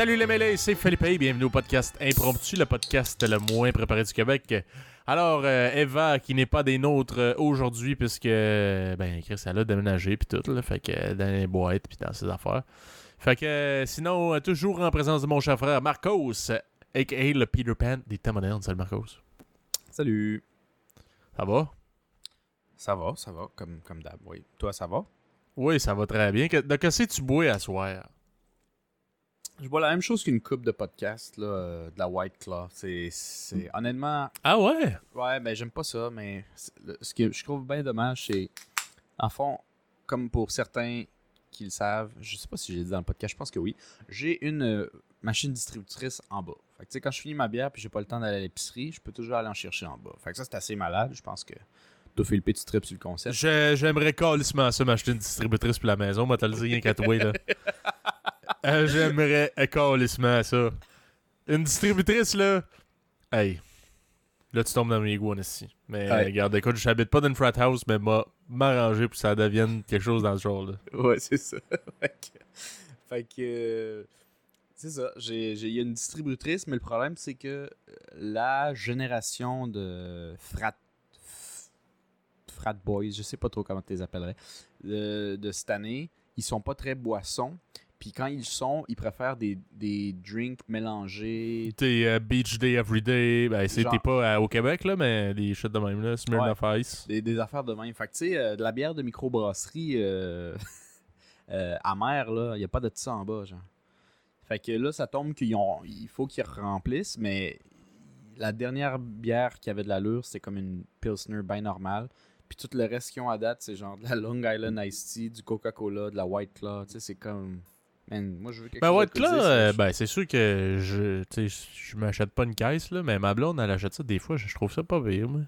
Salut les mêlés, c'est Philippe et bienvenue au podcast Impromptu, le podcast le moins préparé du Québec. Alors, euh, Eva, qui n'est pas des nôtres euh, aujourd'hui, puisque, ben, Chris, elle a déménagé, puis tout, là, fait que euh, dans les boîtes, puis dans ses affaires. Fait que, sinon, toujours en présence de mon cher frère Marcos, a.k.a. le Peter Pan des temps modernes. Salut Marcos. Salut. Ça va? Ça va, ça va, comme, comme d'hab, oui. Toi, ça va? Oui, ça va très bien. Que- De qu'est-ce que tu bois à soir? Je vois la même chose qu'une coupe de podcast, là, euh, de la White Claw. C'est, c'est... Honnêtement, Ah ouais? ouais, ben j'aime pas ça, mais le- ce que je trouve bien dommage, c'est... En fond, comme pour certains qui le savent, je sais pas si j'ai dit dans le podcast, je pense que oui, j'ai une euh, machine distributrice en bas. Fait que, quand je finis ma bière puis j'ai pas le temps d'aller à l'épicerie, je peux toujours aller en chercher en bas. Fait que ça, c'est assez malade. Je pense que toi, Philippe, tu tripes sur le concept. Je- J'aimerais calissement ça m'acheter une distributrice pour la maison. Moi, t'as le dire rien qu'à toi, là. Euh, J'aimerais calissement ça. Une distributrice, là. Hey. Là, tu tombes dans mes goûts, ici. Mais regarde, écoute, j'habite pas dans une frat house, mais m'a m'arranger pour que ça devienne quelque chose dans ce genre-là. Ouais, c'est ça. fait que, euh, c'est ça. Il y a une distributrice, mais le problème, c'est que euh, la génération de frat, frat boys, je sais pas trop comment tu les appellerais, de, de cette année, ils sont pas très boissons. Puis quand ils sont, ils préfèrent des, des drinks mélangés. T'es euh, Beach Day Everyday. Ben, t'es pas à- au Québec, là, mais les shit de même, là. Smirnoff Ice. Des, des affaires de même. Fait que, tu sais, euh, de la bière de microbrasserie euh, euh, amère, là, il a pas de ça en bas, genre. Fait que là, ça tombe qu'il faut qu'ils remplissent, mais la dernière bière qui avait de l'allure, c'était comme une Pilsner bien normale. Puis tout le reste qu'ils ont à date, c'est genre de la Long Island Iced Tea, du Coca-Cola, de la White Claw. Tu sais, c'est comme. Man, moi, je veux quelque Ben, chose Claw, d'alcoolisé, euh, ben, c'est sûr que je, tu sais, je m'achète pas une caisse, là, mais ma blonde, elle achète ça des fois. Je trouve ça pas pire, moi.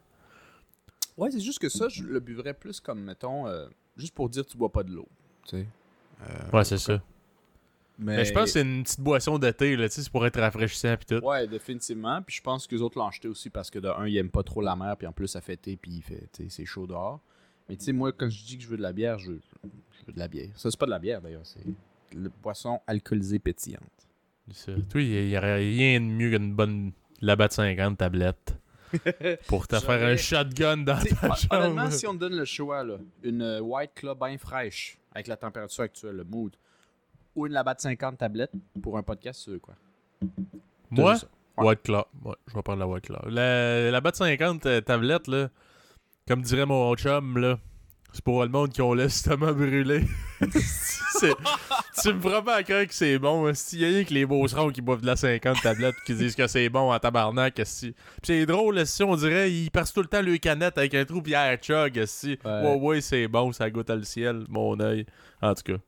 Ouais, c'est juste que ça, je le buvrais plus comme, mettons, euh, juste pour dire tu bois pas de l'eau. Tu sais. Euh, Ouais, c'est ça. Mais, Mais je pense que c'est une petite boisson d'été, là, tu sais, c'est pour être rafraîchissant pis tout. Ouais, définitivement. Puis je pense que les autres l'ont acheté aussi parce que de un, ils aiment pas trop la mer, puis en plus, ça fait été, puis il fait, tu sais, c'est chaud dehors. Mais tu sais, moi, quand je dis que je veux de la bière, je veux, je veux de la bière. Ça, c'est pas de la bière d'ailleurs, c'est une boisson alcoolisée pétillante. C'est ça. Toi, il y aurait rien de mieux qu'une bonne Labatt 50 tablette pour te faire un shotgun dans ta hon- honnêtement, chambre. si on te donne le choix, là, une euh, White Claw bien fraîche, avec la température actuelle, le mood, ou une Labatt 50 tablette pour un podcast, tu veux quoi? Moi? Ouais. White Claw. Ouais, je vais prendre la White Claw. La, la Bat 50 euh, tablette, là, comme dirait mon chum, là, c'est pour le monde qui ont l'estomac brûlé. Tu me feras pas croire que c'est bon. S'il y a rien que les beaucerons qui boivent de la 50 tablette qui disent que c'est bon en tabarnak. Puis c'est drôle, esti, on dirait, ils passent tout le temps le canette avec un trou Pierre chug. esti. Ouais. Ouais, ouais, c'est bon, ça goûte à le ciel, mon œil. En tout cas.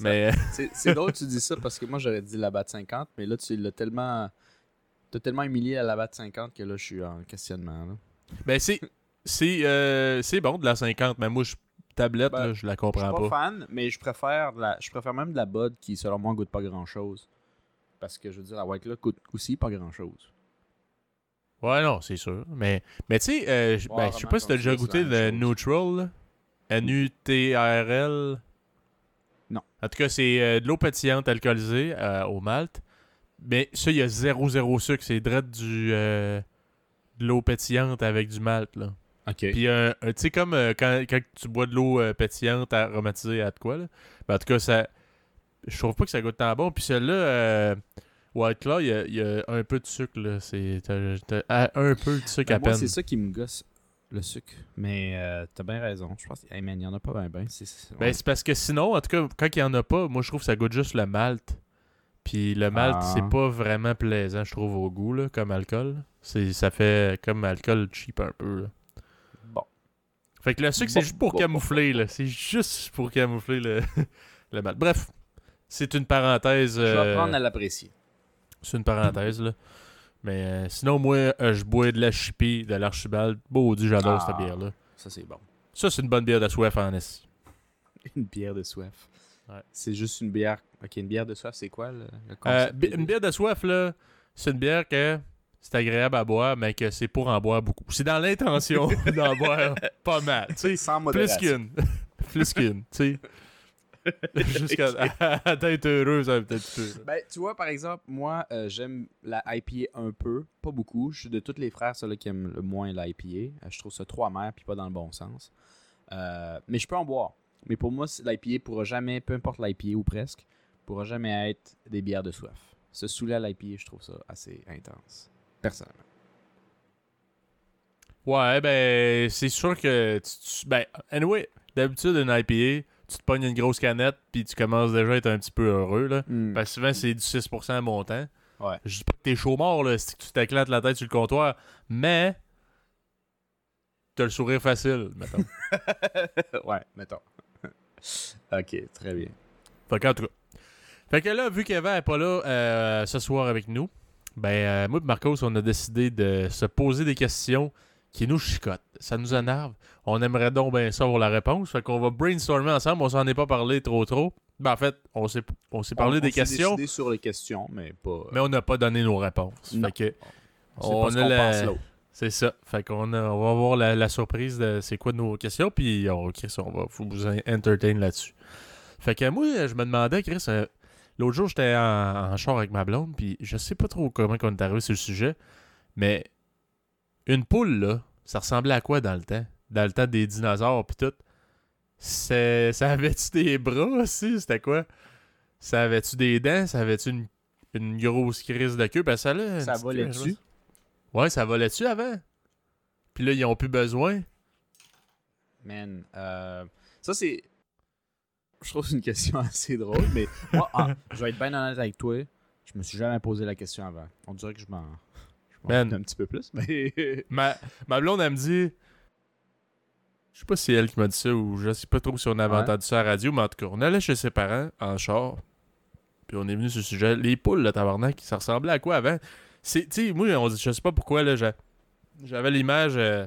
Mais C'est c'est drôle que tu dis ça parce que moi j'aurais dit la batte 50, mais là tu l'as tellement. T'as tellement humilié à la batte 50 que là je suis en questionnement. Là. Ben, c'est. C'est euh, c'est bon de la 50, mais moi, je, tablette, Ben, là, je la Je comprends suis pas, pas. fan, mais je préfère la, je préfère même de la Bud qui selon moi goûte pas grand chose. Parce que je veux dire, la White Claw goûte aussi pas grand chose. Ouais, non, c'est sûr. Mais, mais tu sais, euh, j- Ouais, ben, je sais pas si t'as déjà goûté le. Neutral. là. N-U-T-R-L. Non. En tout cas, c'est euh, de l'eau pétillante alcoolisée euh, au malt. Mais ça, il y a zéro, zéro sucre. C'est direct du, euh, de l'eau pétillante avec du malt, là. Ok. Puis, un- un- tu sais, comme euh, quand, quand tu bois de l'eau euh, pétillante aromatisée à de quoi, là. Ben, en tout cas, ça. Je trouve pas que ça goûte tant bon. Puis celle-là, euh, White Claw, il y a, il y a un peu de sucre, là. C'est. t'as- t'as- un peu de sucre Ben, à moi, peine. c'est ça qui me gosse, le sucre. Mais euh, t'as bien raison. Je pense, hey man, il y en a pas bien ben. C'est, c'est- Ben, c'est parce que sinon, en tout cas, quand il y en a pas, moi, je trouve que ça goûte juste le malt. Puis le malt, Ah. c'est pas vraiment plaisant, je trouve, au goût, là, comme alcool. C'est, ça fait comme alcool cheap un peu, là. Fait que le sucre, c'est juste pour camoufler, là. C'est juste pour camoufler le, le malt. Bref, c'est une parenthèse. Je vais euh, apprendre à l'apprécier. C'est une parenthèse, là. Mais euh, sinon, moi, euh, je bois de la chippie, de l'archibald. Beau Dieu, j'adore Ah. cette bière-là. Ça, c'est bon. Ça, c'est une bonne bière de soif en esti. Une bière de soif. Ouais. C'est juste une bière. Ok, une bière de soif, c'est quoi le, le concept? bi- une bière de soif, là, c'est une bière que c'est agréable à boire, mais que c'est pour en boire beaucoup. C'est dans l'intention d'en boire pas mal, Plus qu'une. Plus qu'une, tu sais. Jusqu'à à tête heureuse, un peut-être peu. Ben, tu vois, par exemple, moi, euh, j'aime la IPA un peu, pas beaucoup. Je suis de tous les frères, celui qui aime le moins la IPA. Euh, je trouve ça trop amer, puis pas dans le bon sens. Euh, mais je peux en boire. Mais pour moi, l'IPA pourra jamais, peu importe l'IPA ou presque, pourra jamais être des bières de soif. Se saouler à l'IPA, je trouve ça assez intense. Personnellement. Ouais, ben, c'est sûr que. Tu, tu- ben, anyway, d'habitude, une IPA, tu te pognes une grosse canette, puis tu commences déjà à être un petit peu heureux, là. Parce que souvent, c'est du 6% montant. Ouais. Je dis pas que t'es chaud mort, là, que tu t'éclates la tête sur le comptoir, mais. T'as le sourire facile, mettons. ouais, mettons. ok, très bien. Fait qu'en tout cas. Fait que là, vu qu'Eva est pas là euh, ce soir avec nous, ben, euh, moi et Marcos, on a décidé de se poser des questions qui nous chicotent. Ça nous énerve. On aimerait donc bien ça avoir la réponse. Fait qu'on va brainstormer ensemble. On s'en est pas parlé trop trop. Ben, en fait, on s'est, on s'est parlé On- des on s'est questions, décidé sur les questions, mais pas. mais on n'a pas donné nos réponses. Non. Fait que, on on a la- c'est ça. Fait qu'on a- on va avoir la, la surprise de c'est quoi nos questions, puis on, Chris, on va vous entertain là-dessus. Fait que moi, je me demandais, Chris, euh, l'autre jour, j'étais en, en char avec ma blonde, puis je sais pas trop comment on est arrivé sur le sujet, mais une poule, là, ça ressemblait à quoi dans le temps? Dans le temps des dinosaures, puis tout. Ça avait-tu des bras aussi? C'était quoi? Ça avait-tu des dents? Ça avait-tu une, une grosse crise de queue? Ben, ça, là, Ça volait dessus. Ouais, ça volait dessus avant? Puis là, ils ont plus besoin. Man, euh, ça c'est. Je trouve que c'est une question assez drôle, mais moi, ah, je vais être bien honnête avec toi. Je me suis jamais posé la question avant. On dirait que je m'en. Je m'en fous un petit peu plus, mais. Ma, ma blonde, elle me dit. Je sais pas si c'est elle qui m'a dit ça ou je sais pas trop si on avait Ouais. entendu ça à la radio, mais en tout cas, on allait chez ses parents en char. Puis on est venu sur le sujet. Les poules, le tabarnak, ça ressemblait à quoi avant? C'est, tu sais, moi, on dit, je sais pas pourquoi, là, j'a- j'avais l'image euh,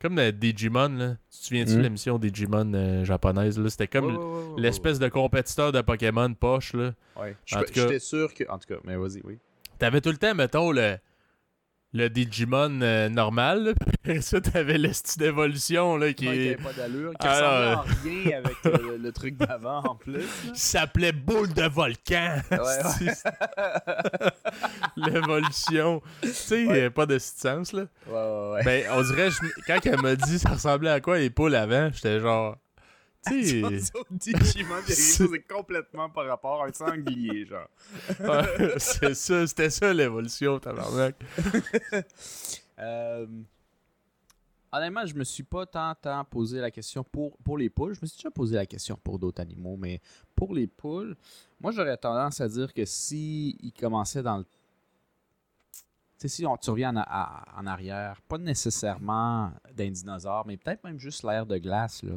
comme de Digimon, là. Tu te souviens-tu de Mm. l'émission Digimon euh, japonaise, là? C'était comme l'espèce de compétiteur de Pokémon poche, là. ouais. Ouais. Je- En tout cas- J'étais sûr que. En tout cas, mais vas-y, oui. T'avais tout le temps, mettons, le, le Digimon euh, normal. Puis ça, t'avais le style d'évolution là, qui, Ouais, qui est- pas d'allure, qui Alors, ressemblait en rien avec euh, le, le truc d'avant en plus. là. qui s'appelait boule de volcan. Ouais, ouais. L'évolution. tu sais, euh, pas de sens, là. Ouais, ouais, ouais. Ben, on dirait, je- quand elle m'a dit ça ressemblait à quoi les poules avant, j'étais genre. Tu chose de complètement par rapport à un sanglier, genre. ouais, c'est ça, c'était ça l'évolution, tabarnak. Euh, Honnêtement, je me suis pas tant, tant posé la question pour, pour les poules. Je me suis déjà posé la question pour d'autres animaux, mais pour les poules, moi j'aurais tendance à dire que si ils commençaient dans le. Tu sais, si on, tu reviens en, a- en arrière, pas nécessairement d'un dinosaure, mais peut-être même juste l'ère de glace, là.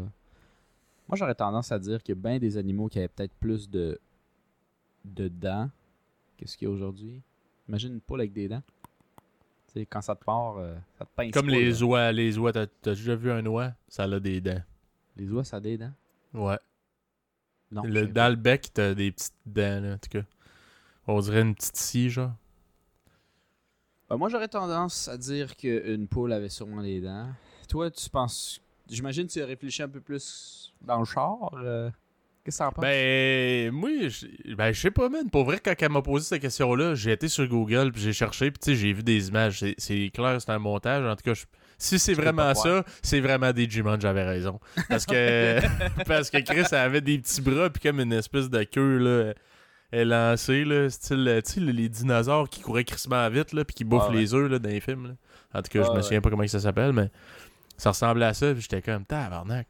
Moi j'aurais tendance à dire qu'il y a bien des animaux qui avaient peut-être plus de, de dents que ce qu'il y a aujourd'hui. Imagine une poule avec des dents. Tu sais, quand ça te part, euh, ça te pince. Comme pas, les là. oies, les oies, t'as t'as déjà vu un oie? Ça a des dents. Les oies, ça a des dents? Ouais. Non. Le, dans le bec, t'as des petites dents, là, en tout cas. On dirait une petite scie, genre. Euh, moi, j'aurais tendance à dire qu'une poule avait sûrement des dents. Toi, tu penses. J'imagine que tu as réfléchi un peu plus dans le char. euh, Qu'est-ce que t'en penses? Ben, moi, je ben, je sais pas, man. Pour vrai, quand elle m'a posé cette question-là, j'ai été sur Google, puis j'ai cherché, puis tu sais, j'ai vu des images. C'est- clair, c'est un montage. En tout cas, je- si c'est vraiment ça, c'est vraiment Digimon, j'avais raison. Parce que, parce que Chris, elle avait des petits bras, puis comme une espèce de queue, là, élancée, là, style, tu sais, les dinosaures qui couraient crissement vite, là, puis qui bouffent ouais. les œufs, là, dans les films, là. En tout cas, je Ouais, me ouais. souviens pas comment ça s'appelle, mais ça ressemblait à ça, puis j'étais comme, tabarnak.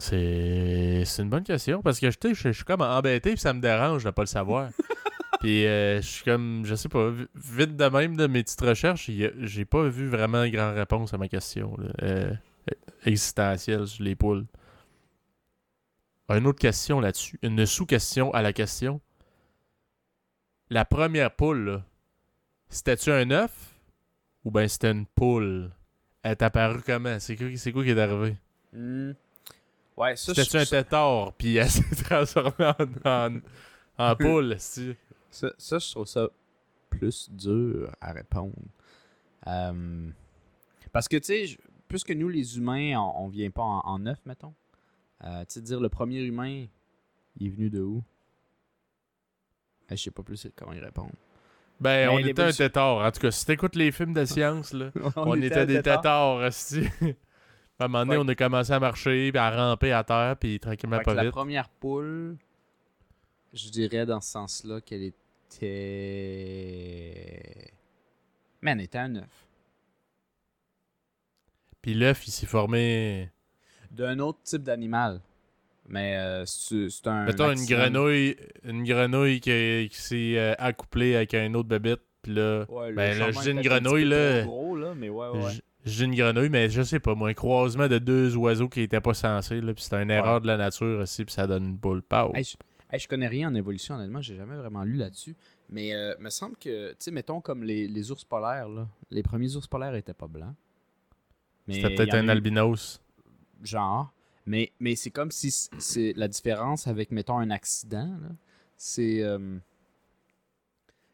C'est c'est une bonne question parce que je suis comme embêté puis ça me dérange de pas le savoir. puis euh, je suis comme je sais pas vi- vite de même de mes petites recherches, j'ai pas vu vraiment de grande réponse à ma question là, euh, existentielle sur les poules. Une autre question là-dessus, une sous-question à la question. La première poule, c'était-tu un œuf ou ben c'était une poule? Elle est apparue comment? C'est quoi, c'est quoi qui est arrivé? Hmm. Ouais, ça, C'était-tu je- un tétard, puis elle s'est transformée en, en, en poule, si. Ça, ça, je trouve ça plus dur à répondre. Euh, parce que, tu sais, je- puisque nous, les humains, on, on vient pas en, en neuf, mettons. Euh, tu sais, dire le premier humain, Il est venu de où? Eh, je sais pas plus comment y répondre. Ben, Mais on était un tétard. En tout cas, si t'écoutes les films de science, là, on, était, des tétard. tétards. À un moment donné, Ouais. on a commencé à marcher, puis à ramper à terre, puis tranquillement Fait pas la vite. première poule, je dirais dans ce sens-là qu'elle était. Mais elle était un œuf. Puis l'œuf, il s'est formé... D'un autre type d'animal. Mais euh, c'est un. Mettons une grenouille, une grenouille qui, qui s'est euh, accouplée avec un autre bébête, puis là... Ouais, Ben, là, dis une un grenouille, là. Gros, là, mais ouais, ouais. J'ai une grenouille, mais je sais pas, moi, un croisement de deux oiseaux qui étaient pas censés, là, puis c'était une erreur de la nature aussi, puis ça donne une boule. Hey, je, hey, je connais rien en évolution, honnêtement, j'ai jamais vraiment lu là-dessus. Mais euh, me semble que, tu sais, mettons comme les, les ours polaires, là. Les premiers ours polaires étaient pas blancs. C'était peut-être un eu- albinos. genre. Mais, mais c'est comme si c'est la différence avec, mettons, un accident. euh,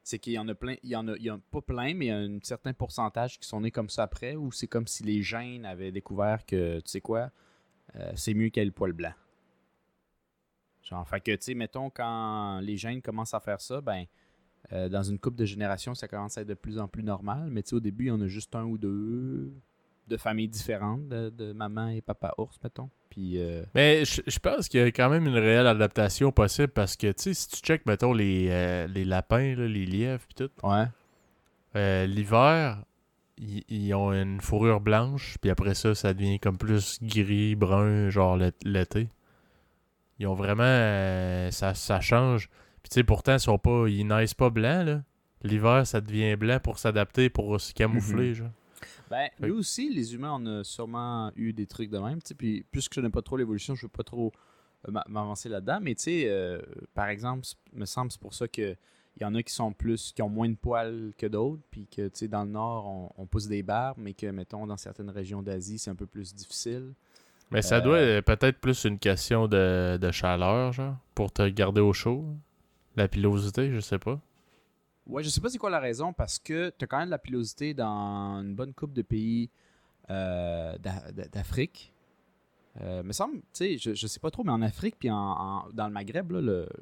c'est qu'il y en a plein. Il y en a, il y en pas plein, mais il y a un certain pourcentage qui sont nés comme ça après, ou c'est comme si les gènes avaient découvert que, tu sais quoi, euh, c'est mieux qu'il y ait le poil blanc. Genre, fait que, tu sais, mettons, quand les gènes commencent à faire ça, ben, euh, dans une couple de générations, ça commence à être de plus en plus normal. Mais tu sais, au début, il y en a juste un ou deux de familles différentes, de, de maman et papa ours, mettons. Puis, euh, Mais je, je pense qu'il y a quand même une réelle adaptation possible parce que, tu sais, si tu checkes, mettons, les, euh, les lapins, là, les lièvres, puis tout, ouais. euh, l'hiver, ils, ont une fourrure blanche, puis après ça, ça devient comme plus gris, brun, genre l'é- l'été. Ils ont vraiment. ça, ça change. Puis, tu sais, pourtant, ils sont pas. Ils naissent pas blancs, là. L'hiver, ça devient blanc pour s'adapter, pour se camoufler, genre. Ben, Fait nous aussi, les humains, on a sûrement eu des trucs de même. Puis, puisque je n'aime pas trop l'évolution, je veux pas trop euh, m'a- m'avancer là-dedans. Mais, tu sais, euh, par exemple, me semble c'est pour ça que il y en a qui sont plus, qui ont moins de poils que d'autres. Puis que, tu sais, dans le nord, on, on pousse des barbes, mais que, mettons, dans certaines régions d'Asie, c'est un peu plus difficile. Mais ça Euh, doit être peut-être plus une question de, de chaleur, genre, pour te garder au chaud. La pilosité, je sais pas. Ouais, je sais pas c'est quoi la raison parce que tu as quand même de la pilosité dans une bonne coupe de pays euh, d'A- d'A- d'Afrique. Euh, me semble, tu sais, je, je sais pas trop, mais en Afrique puis en, en- dans le Maghreb,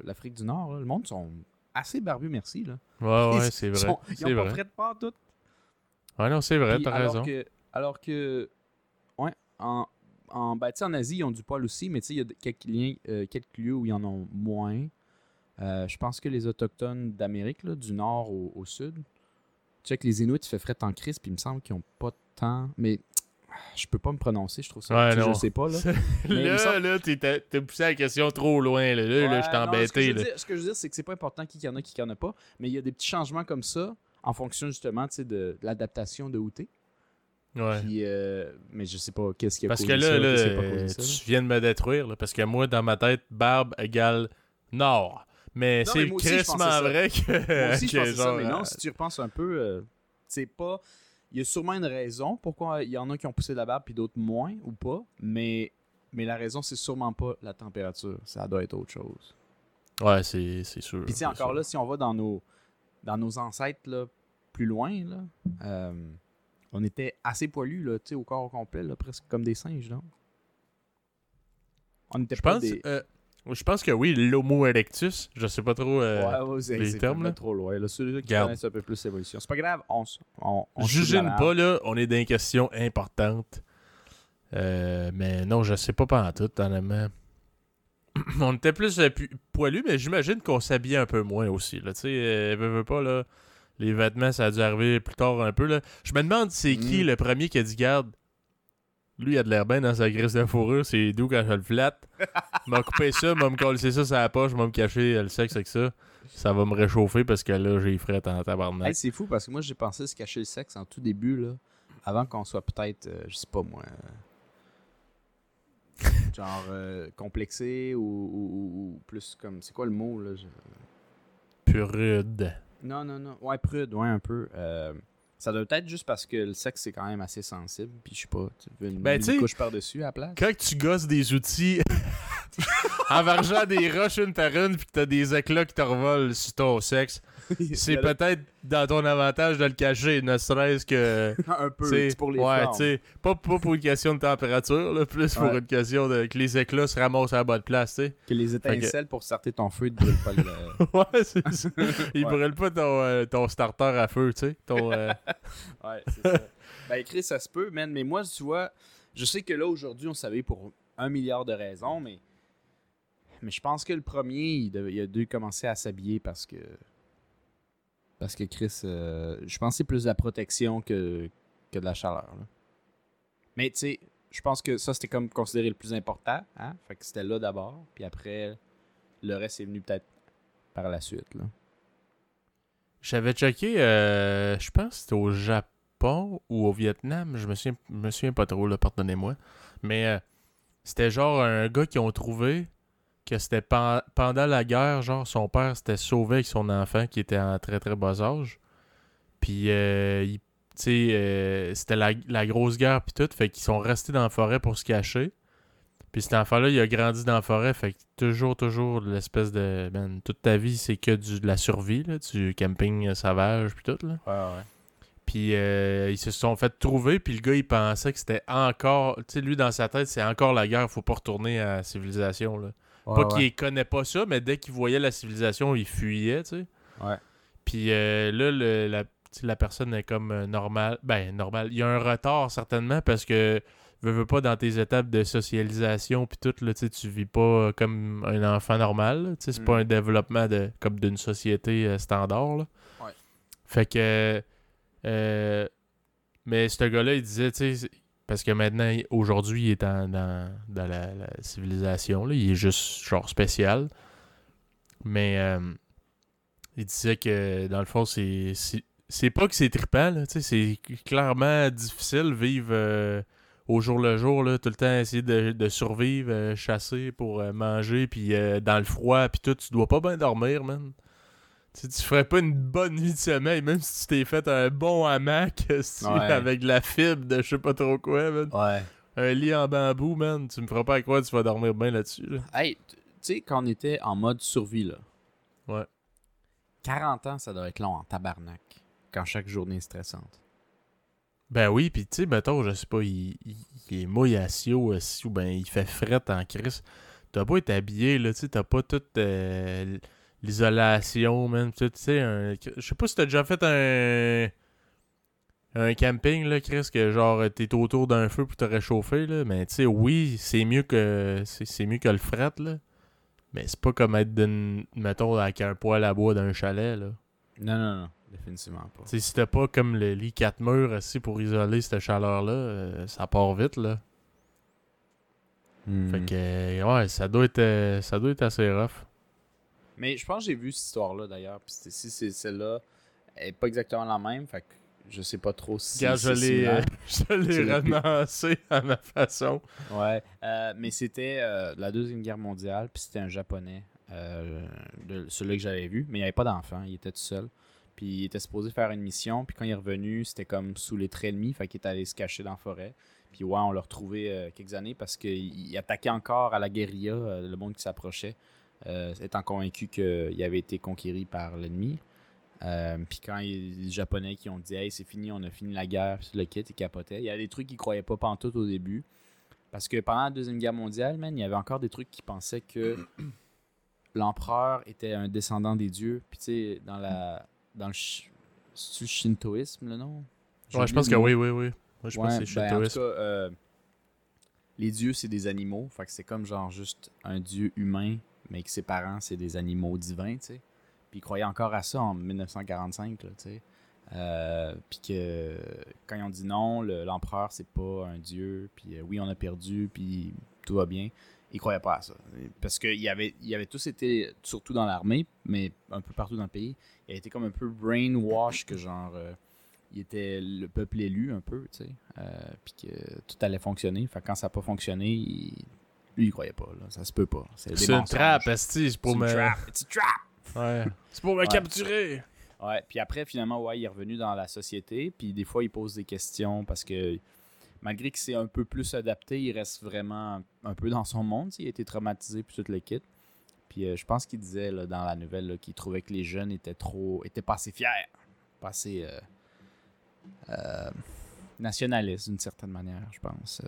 l'Afrique du Nord, là, le monde sont assez barbus, merci. Là. Ouais, ouais, c'est vrai. Ils ont pas vrai. de part tout. Ouais, non, c'est vrai, t'as raison. Que, alors que, ouais, en, en, ben, en Asie, ils ont du poil aussi, mais tu sais, il y a quelques, liens, euh, quelques lieux où ils en ont moins. Euh, je pense que les Autochtones d'Amérique, là, du nord au, au sud, tu sais que les Inuits, il fait frais en crise, puis il me semble qu'ils ont pas tant. Mais je peux pas me prononcer, je trouve ça. Ouais. Je sais pas, là. Là, semble- là, t'es- poussé la question trop loin. Là, là, là, je t'ai non, ce que je embêté. veux là. dire- Ce que je veux dire, c'est que c'est pas important qui y en a, qui y en a pas, mais il y a des petits changements comme ça en fonction justement de, de l'adaptation de t'es. Ouais. Puis, euh, mais je sais pas qu'est-ce qui a Parce que là, ça, là pas euh, ça, tu viens de me détruire. Parce que moi, dans ma tête, barbe égale nord. Mais c'est crissement vrai que. Moi aussi, je pensais ça, mais non, euh, si tu repenses un peu, euh, c'est pas. Il y a sûrement une raison pourquoi il y en a qui ont poussé de la barbe puis d'autres moins ou pas, mais, mais la raison, c'est sûrement pas la température. Ça doit être autre chose. Ouais, c'est c'est sûr. Puis, encore sûr. là, si on va dans nos, dans nos ancêtres là, plus loin, là, euh, on était assez poilus là, au corps au complet, là, presque comme des singes. Donc. On était Je pas pense, des. euh, je pense que oui, l'Homo erectus, je sais pas trop. euh, ouais, ouais, c'est les termes, là. trop loin. Là, qui connaissent un peu plus l'évolution. C'est pas grave, on, on, on merde. pas, là, on est dans une question importante. Euh, mais non, je sais pas en tout, honnêtement. on était plus euh, poilus, mais j'imagine qu'on s'habillait un peu moins aussi. Tu sais, veux, veux pas, là, les vêtements, ça a dû arriver plus tard un peu. Là. Je me demande c'est qui Mm. le premier qui a dit Garde, lui, il a de l'air bien dans sa graisse de fourrure, c'est doux quand je le flatte. m'a coupé ça, m'a me coller ça sur la poche, m'a me cacher euh, le sexe avec ça. Ça va me réchauffer parce que là, j'ai fret en tabarnak. Hey, c'est fou parce que moi j'ai pensé se cacher le sexe en tout début là, avant qu'on soit peut-être, euh, je sais pas moi, euh, genre euh, complexé ou, ou- ou- ou plus comme, c'est quoi le mot là je- Prude. Non non non, ouais prude, ouais un peu. Ça doit être juste parce que le sexe c'est quand même assez sensible, puis je sais pas, tu veux une, Ben, une couche par dessus à la place? quand tu gosses des outils en vargeant des roches une par une, puis que t'as des éclats qui te revolent sur ton sexe, c'est peut-être dans ton avantage de le cacher, ne serait-ce que. un peu, pour les ouais, tu sais, pas, pas pour une question de température, là, plus pour une question de que les éclats se ramassent à la bonne place, tu sais. Que les étincelles pour starter ton feu ne brûlent pas le... ouais, c'est ça. Il Ouais. brûle pas ton, euh, ton starter à feu, tu sais. Ton, euh, Ouais, c'est ça. ben, Chris, ça se peut, man. Mais moi, tu vois, je sais que là, aujourd'hui, on savait pour un milliard de raisons, mais. Mais je pense que le premier, il, il a dû commencer à s'habiller parce que. Parce que Chris, euh, je pense que c'est plus de la protection que, que de la chaleur. Mais tu sais, je pense que ça, c'était comme considéré le plus important. Hein? Fait que c'était là d'abord. Puis après, le reste est venu peut-être par la suite. J'avais checké, euh, je pense que c'était au Japon ou au Vietnam, je me souviens, me souviens pas trop, pardonnez-moi. Mais euh, c'était genre un gars qui ont trouvé que c'était pen- pendant la guerre, genre son père s'était sauvé avec son enfant qui était en très très bas âge. Puis, euh, tu sais, euh, c'était la, la grosse guerre puis tout, fait qu'ils sont restés dans la forêt pour se cacher. Puis cet enfant-là, il a grandi dans la forêt, fait que toujours, toujours l'espèce de... Man, toute ta vie, c'est que du, de la survie, là, du camping euh, sauvage puis tout, là. Ouais, ouais. Puis euh, ils se sont fait trouver, puis le gars, il pensait que c'était encore... Tu sais, lui, dans sa tête, c'est encore la guerre, faut pas retourner à la civilisation, là. pas qu'il connaît pas ça, mais dès qu'il voyait la civilisation, il fuyait, tu sais. Ouais. Puis euh, là, le- la, la personne est comme euh, normale. Ben, normal. Il y a un retard, certainement, parce que veux, veux pas dans tes étapes de socialisation puis tout, là, tu vis pas euh, comme un enfant normal. c'est Mm. pas un développement de comme d'une société euh, standard. là. Ouais. Fait que... euh, mais ce gars-là, il disait, tu sais, parce que maintenant, aujourd'hui, il est en- dans, dans la, la civilisation, là, il est juste genre spécial. Mais euh, il disait que dans le fond, c'est. c'est- pas que c'est trippant, là, c'est clairement difficile vivre euh, au jour le jour, là, tout le temps essayer de, de survivre, euh, chasser pour euh, manger, puis euh, dans le froid, puis tout, tu dois pas bien dormir, man. Tu tu ferais pas une bonne nuit de sommeil, même si tu t'es fait un bon hamac Ouais. avec de la fibre de je sais pas trop quoi, man. Ouais. Un lit en bambou, man, tu me feras pas croire que tu vas dormir bien là-dessus. Là. Hey, tu tu sais, quand on était en mode survie, là. Ouais. 40 ans, ça doit être long en tabarnak. Quand chaque journée est stressante. Ben oui, puis tu sais, mettons, je sais pas, il, il, est mouillé à Sio, aussi, ou ben il fait fret en crise. T'as pas été habillé, là, tu sais, t'as pas toute euh, l'isolation, man. Tu sais, un- je sais pas si t'as déjà fait un un camping, là, Chris, que genre t'es autour d'un feu pour te réchauffer, là. Mais tu sais, oui, c'est mieux que c'est mieux que le fret, là. Mais c'est pas comme être, mettons, avec un poêle à bois d'un chalet, là. Non, non, non. Définitivement pas. Tu sais, si t'as pas comme le lit quatre murs aussi pour isoler cette chaleur-là, euh, ça part vite, là. Hmm. Fait que, euh, ouais, ça doit être, euh, ça doit être assez rough. Mais je pense que j'ai vu cette histoire-là d'ailleurs. Puis si c'est celle-là, elle est pas exactement la même. Fait que je sais pas trop si. Regarde, je c'est l'ai, euh, je ramassé à ma façon. Ouais, euh, mais c'était euh, la Deuxième Guerre mondiale, puis c'était un Japonais, euh, celui que j'avais vu, mais il n'y avait pas d'enfant, il était tout seul. Puis il était supposé faire une mission, puis quand il est revenu, c'était comme sous les traits ennemis, fait qu'il est allé se cacher dans la forêt. Puis ouais, on l'a retrouvé euh, quelques années parce qu'il il attaquait encore à la guérilla, euh, le monde qui s'approchait, euh, étant convaincu qu'il avait été conquéri par l'ennemi. Puis quand il- les Japonais qui ont dit Hey, c'est fini, on a fini la guerre, puis le kit, ils capotaient. Il y a des trucs qu'ils croyaient pas pantoute au début. Parce que pendant la Deuxième Guerre mondiale, man, il y avait encore des trucs qui pensaient que l'empereur était un descendant des dieux. Puis tu sais, dans la. Dans le. sh- le shintoïsme, le nom? Ouais, je pense que oui, oui, oui. Moi, je pense que c'est ben, en tout shintoïsme. cas, euh, les dieux, c'est des animaux. Fait que c'est comme genre juste un dieu humain, mais que ses parents, c'est des animaux divins, tu sais. Puis ils croyaient encore à ça en 1945, là, tu sais. Euh, puis que quand ils ont dit non, le- l'empereur, c'est pas un dieu, puis euh, oui, on a perdu, puis tout va bien, ils croyaient pas à ça. Parce qu'ils y avait, il y avait tous été, surtout dans l'armée, mais un peu partout dans le pays, il a été comme un peu brainwash que genre. euh, il était le peuple élu un peu, tu sais, euh, puis que tout allait fonctionner. Fait que quand ça n'a pas fonctionné, lui, il croyait pas, là. Ça se peut pas. C'est C'est une trappe, c'est C'est pour une me... a trap. Ouais. C'est pour me Ouais. capturer. Ouais, puis après, finalement, ouais, il est revenu dans la société, puis des fois, il pose des questions parce que malgré qu'il s'est un peu plus adapté, il reste vraiment un peu dans son monde. Il a été traumatisé puis toute l'équipe. Puis euh, je pense qu'il disait dans la nouvelle qu'il trouvait que les jeunes étaient trop. étaient pas assez fiers. Pas assez. Euh, euh, nationalistes d'une certaine manière, je pense.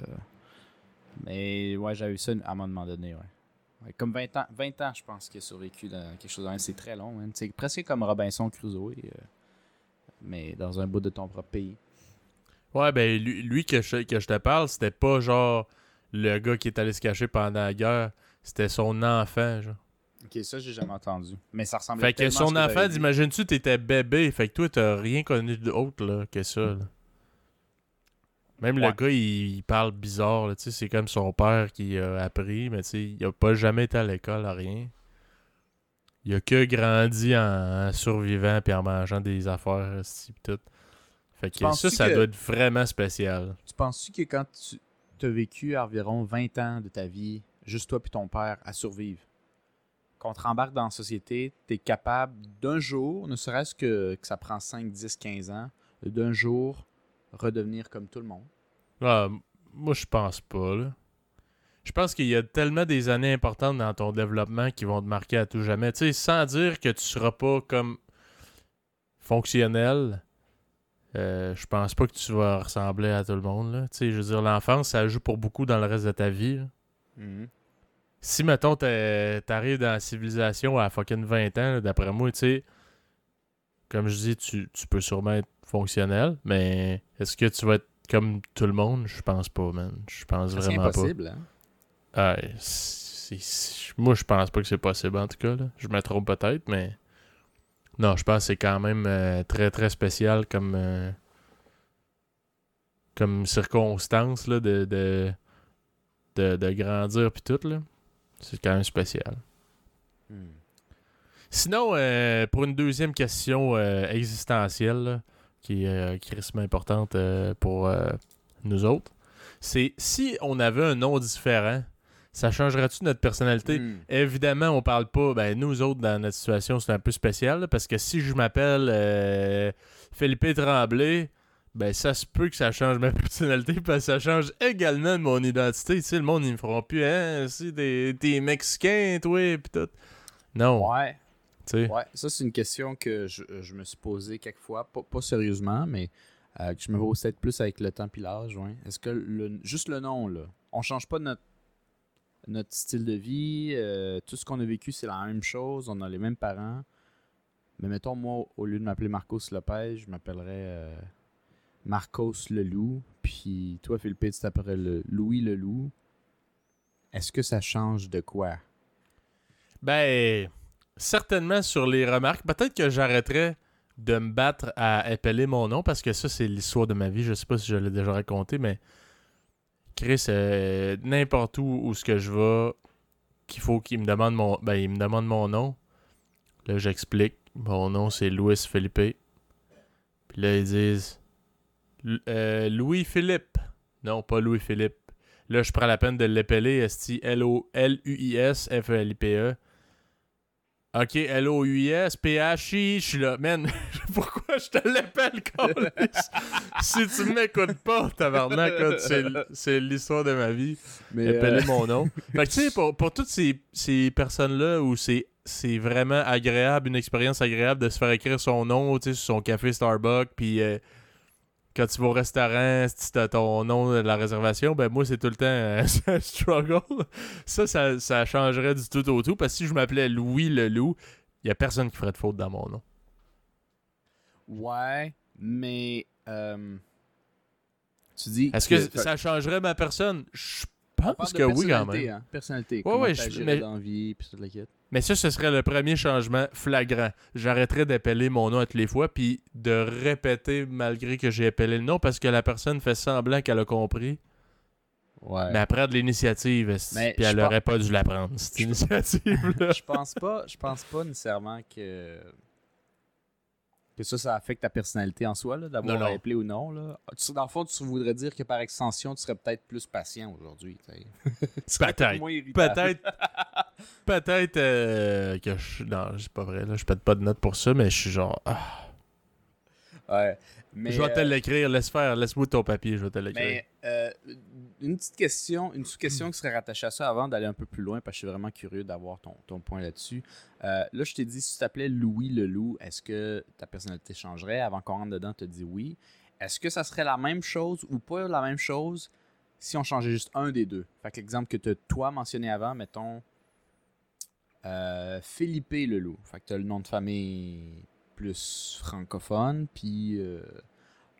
mais ouais, j'avais eu ça à un moment donné, comme 20 ans, 20 ans, je pense qu'il a survécu dans quelque chose. C'est très long. Hein. C'est presque comme Robinson Crusoe, mais dans un bout de ton propre pays. Ouais, ben lui, que, je, que je te parle, c'était pas genre le gars qui est allé se cacher pendant la guerre. C'était son enfant, genre. Ok, ça, j'ai jamais entendu. Mais ça ressemble Fait que son enfant, imagine-tu, t'étais bébé. Fait que toi, t'as rien connu d'autre là, que ça. Même le gars, il, parle bizarre. C'est comme son père qui a appris, mais il a pas jamais été à l'école, rien. Il a que grandi en, survivant puis en mangeant des affaires, tout. Fait que ça, ça doit être vraiment spécial. Tu penses-tu que quand tu as vécu environ 20 ans de ta vie, juste toi puis ton père, à survivre, quand tu embarques dans la société, tu es capable d'un jour, ne serait-ce que, que ça prend 5, 10, 15 ans, d'un jour redevenir comme tout le monde? Ah, moi, je pense pas. Là. Je pense qu'il y a tellement des années importantes dans ton développement qui vont te marquer à tout jamais. Tu sais, sans dire que tu seras pas comme fonctionnel, euh, je pense pas que tu vas ressembler à tout le monde. Là. je veux dire, l'enfance, ça joue pour beaucoup dans le reste de ta vie. Mhm. Si, mettons, t'arrives dans la civilisation à fucking 20 ans, d'après moi, tu sais, comme je dis, tu, peux sûrement être fonctionnel, mais est-ce que tu vas être comme tout le monde? Je pense pas, man. Je pense vraiment pas. C'est impossible, hein? Ah, moi, je pense pas que c'est possible, en tout cas. Je me trompe peut-être, mais... Non, je pense que c'est quand même euh, très très spécial comme euh, comme circonstance là, de, de, de, grandir puis tout là. C'est quand même spécial. Hmm. Sinon, euh, pour une deuxième question existentielle qui est qui importante pour nous autres, c'est si on avait un nom différent ça changerait-tu notre personnalité? Hmm. Évidemment, on parle pas. Ben, nous autres, dans notre situation, c'est un peu spécial. parce que si je m'appelle euh, Philippe Tremblay, ben ça se peut que ça change ma personnalité, parce que ça change également mon identité. Tu sais, le monde, ils me feront plus, hein, si t'es Mexicain, toi, pis tout. Non. Ouais. Ouais, ça, c'est une question que je, me suis posée quelquefois, pas, pas sérieusement, mais euh, que je me pose peut-être plus avec le temps et l'âge. Ouais. Est-ce que le, juste le nom, là, on change pas notre notre style de vie, euh, tout ce qu'on a vécu, c'est la même chose. On a les mêmes parents. Mais mettons, moi, au lieu de m'appeler Marcos Lopez, je m'appellerais euh, Marcos le Loup. Puis toi, Philippe, tu t'appellerais le Louis le Loup. Est-ce que ça change de quoi? Ben, certainement sur les remarques. Peut-être que j'arrêterais de me battre à appeler mon nom parce que ça, c'est l'histoire de ma vie. Je sais pas si je l'ai déjà raconté, mais Chris, euh, n'importe où où ce que je vais, qu'il faut qu'il me demande mon. Ben, il me demande mon nom. Là, j'explique. Mon nom, c'est Louis Philippe. Puis là, ils disent. Euh, Louis-Philippe. Non, pas Louis-Philippe. Là, je prends la peine de l'épeler. L-O-L-U-I-S-F-L-I-P-E. Ok, L-O-U-I-S, P-H-I, je suis là. Man, pourquoi je te l'appelle, Si tu m'écoutes pas, tabarnak, c'est l'histoire de ma vie. Mais Appelez euh, mon nom. Fait que tu sais, pour, pour, toutes ces, ces personnes-là où c'est c'est vraiment agréable, une expérience agréable de se faire écrire son nom, tu sais, sur son café Starbucks, puis euh, quand tu vas au restaurant, si tu as ton nom de la réservation, ben moi, c'est tout le temps un struggle. Ça, ça, changerait du tout au tout. Parce que si je m'appelais Louis le loup, il n'y a personne qui ferait de faute dans mon nom. Ouais, mais. Euh, tu dis. Est-ce que, ça changerait ma personne? Je pense que oui, quand même. Hein? Personnalité. Ouais, ouais, je. Mais... D'envie, puis toute la quête. Mais ça, ce serait le premier changement flagrant. J'arrêterais d'appeler mon nom toutes les fois, puis de répéter malgré que j'ai appelé le nom, parce que la personne fait semblant qu'elle a compris. Ouais. Mais après de l'initiative, puis elle aurait pas dû la prendre, cette initiative-là. je pense pas, je pense pas nécessairement que que ça, ça affecte ta personnalité en soi, d'avoir appelé ou non. Là. dans le fond, tu voudrais dire que par extension, tu serais peut-être plus patient aujourd'hui. peut-être. Peut-être. peut-être euh, que je. Non, c'est pas vrai. Là. Je pète pas de notes pour ça, mais je suis genre. Ah. Ouais. Mais, je vais te euh, l'écrire. Laisse faire. Laisse-moi ton papier. Je vais te l'écrire. Mais euh, une petite question, une petite question qui serait rattachée à ça avant d'aller un peu plus loin, parce que je suis vraiment curieux d'avoir ton, ton point là-dessus. Euh, là, je t'ai dit, si tu t'appelais Louis le Loup, est-ce que ta personnalité changerait? Avant qu'on rentre dedans, tu as dit oui? Est-ce que ça serait la même chose ou pas la même chose si on changeait juste un des deux? Fait que l'exemple que tu as toi mentionné avant, mettons euh, Philippe le Loup. Fait que tu as le nom de famille plus francophone, puis euh,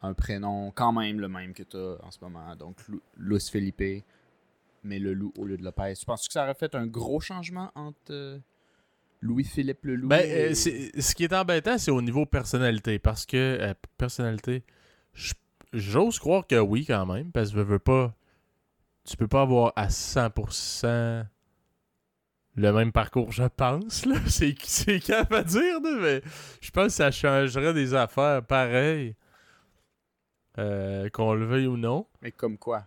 un prénom quand même le même que tu as en ce moment. Donc, Luis Felipe, mais le loup au lieu de Lopez. Tu penses que ça aurait fait un gros changement entre euh, Louis-Philippe le loup Ben, et- euh, ce qui est embêtant, c'est au niveau personnalité. Parce que, euh, personnalité, j'ose croire que oui, quand même. Parce que je veux pas. Tu peux pas avoir à 100% le même parcours, je pense. C'est c'est cap à dire, mais je pense que ça changerait des affaires pareilles. Euh, qu'on le veuille ou non. Mais comme quoi?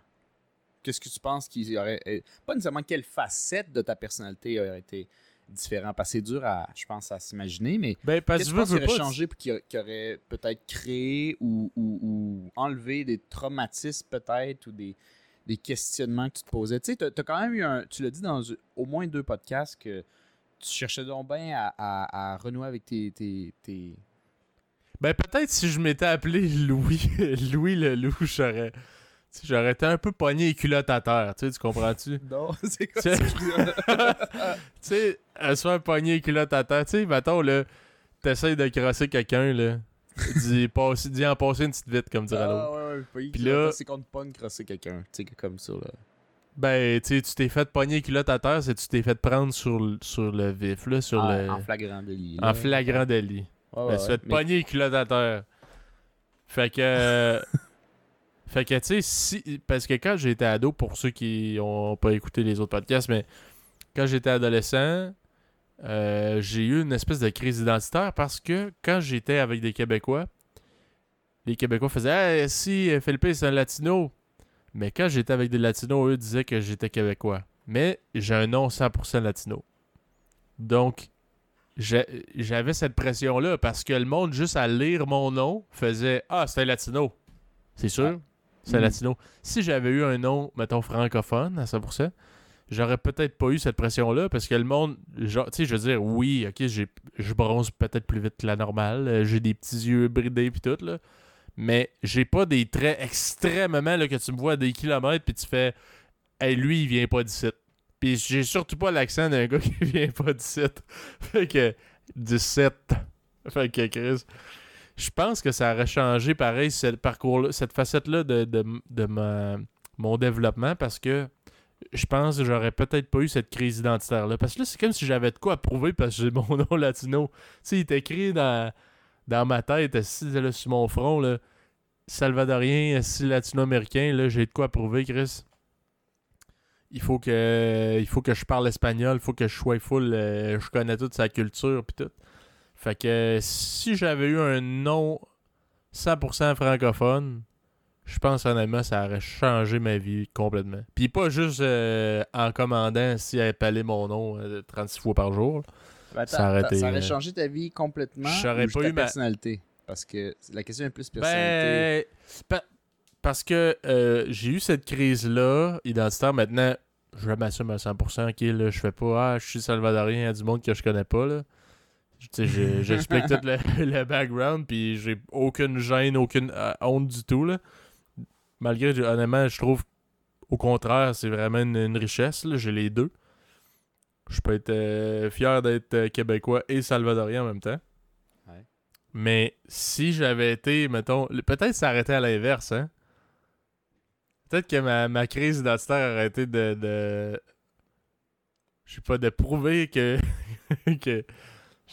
Qu'est-ce que tu penses qu'il y aurait... euh, Pas nécessairement quelle facette de ta personnalité aurait été différent. Parce que c'est dur, à, je pense, à s'imaginer, mais Ben, parce Qu'est-ce que tu penses aurait changé puis qui, a- qui aurait peut-être créé ou, ou- ou enlevé des traumatismes peut-être ou des, des questionnements que tu te posais? Tu sais, t'as- t'as quand même eu un... Tu l'as dit dans au moins deux podcasts que tu cherchais donc bien à, à- à renouer avec tes... tes, tes- Ben peut-être si je m'étais appelé Louis, Louis le loup, j'aurais. J'aurais été un peu pogné les culottes à terre, tu sais, tu comprends-tu? Non, c'est quoi Tu sais- ça? tu sais, à se faire pogner les culottes à terre, tu sais, mettons, là, t'essayes de crosser quelqu'un, là, dis, passe- dis en passer une petite vite, comme dirait l'autre. Ah, ouais, ouais, pas Puis là- c'est qu'on te pogne crosser quelqu'un, tu sais, comme ça, là. Ben, tu sais, tu t'es fait pogner les culottes à terre, c'est tu t'es fait prendre sur, le- sur le vif, là, sur Ah, le... En flagrant délit. En flagrant délit. Ouais, Ben, ouais, te fais ouais. Mais- pogner à terre. Fait que. euh, fait que, tu sais, si. Parce que quand j'étais ado, pour ceux qui ont pas écouté les autres podcasts, mais quand j'étais adolescent, euh, j'ai eu une espèce de crise identitaire parce que quand j'étais avec des Québécois, les Québécois faisaient Hey, si Philippe c'est un latino. Mais quand j'étais avec des latinos, eux disaient que j'étais québécois. Mais j'ai un nom 100% latino. Donc, j'avais cette pression-là parce que le monde, juste à lire mon nom, faisait Ah, c'est un latino. C'est sûr, c'est un Mhm. latino. Si j'avais eu un nom, mettons, francophone à 100%, j'aurais peut-être pas eu cette pression-là parce que le monde, genre, tu sais, je veux dire, oui, ok, j'ai- je bronze peut-être plus vite que la normale, euh, j'ai des petits yeux bridés puis tout, là. Mais j'ai pas des traits extrêmement là, que tu me vois à des kilomètres puis tu fais Hey, lui, il vient pas d'ici. Puis j'ai surtout pas l'accent d'un gars qui vient pas d'ici. Fait que 17. Fait que Chris. Je pense que ça aurait changé pareil ce parcours cette facette-là de, de, de mon développement parce que je pense que j'aurais peut-être pas eu cette crise identitaire-là. Parce que là, c'est comme si j'avais de quoi à prouver parce que j'ai mon nom latino. Tu sais, il est écrit dans, dans ma tête, assis là, sur mon front, là, salvadorien, assis latino-américain, là, j'ai de quoi prouver, Chris. Il faut que il faut que je parle espagnol, il faut que je sois full, euh, je connais toute sa culture puis tout. Fait que si j'avais eu un nom 100% francophone, je pense honnêtement ça aurait changé ma vie complètement. Puis pas juste euh, en commandant si elle appelait mon nom euh, 36 fois par jour. Ben, Ça aurait ça été, aurait euh, changé ta vie complètement j'aurais pas eu ma- personnalité? Parce que la question est plus personnalité. Ben, pa- parce que euh, j'ai eu cette crise-là identitaire. Maintenant, je m'assume à 100%. Ok, là, je fais pas, ah, je suis salvadorien, il y a du monde que je connais pas. Là. J'explique tout le, le background, puis j'ai aucune gêne, aucune euh, honte du tout. Là. Malgré, honnêtement, je trouve, au contraire, c'est vraiment une, une richesse. là. J'ai les deux. Je peux être euh, fier d'être québécois et salvadorien en même temps. Ouais. Mais si j'avais été, mettons, peut-être ça aurait été à l'inverse, hein? Peut-être que ma, ma crise identitaire aurait été de. de je sais pas, de prouver que. que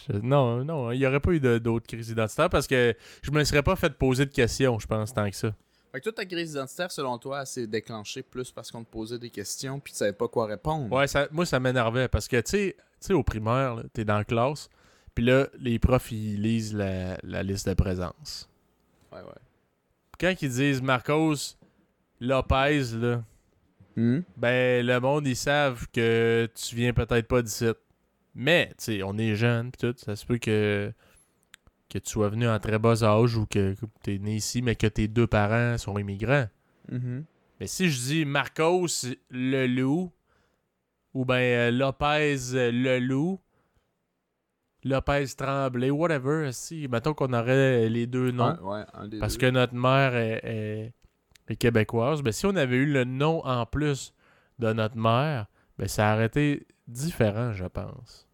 je- non, non, il n'y aurait pas eu d'autres crises identitaires parce que je me serais pas fait poser de questions, je pense, tant que ça. Fait que toi, ta crise identitaire, selon toi, s'est déclenchée plus parce qu'on te posait des questions puis tu savais pas quoi répondre. Ouais, ça, moi, ça m'énervait parce que, tu sais, tu au primaire, là, t'es dans la classe, puis là, les profs, ils lisent la, la liste de présence. Ouais, ouais. Quand ils disent Marcos Lopez, là, Hmm? ben, le monde, ils savent que tu viens peut-être pas d'ici. Mais, tu sais, on est jeunes, pis tout, ça se peut que, que tu sois venu en très bas âge ou que, que tu es né ici, mais que tes deux parents sont immigrants. Mhm. Mais si je dis Marcos le loup, ou ben euh, Lopez le loup, Lopez Tremblay, whatever, si, mettons qu'on aurait les deux noms, Ouais, ouais, un des parce deux. que notre mère est, est- est québécoise, ben si on avait eu le nom en plus de notre mère, ben ça aurait été différent, je pense.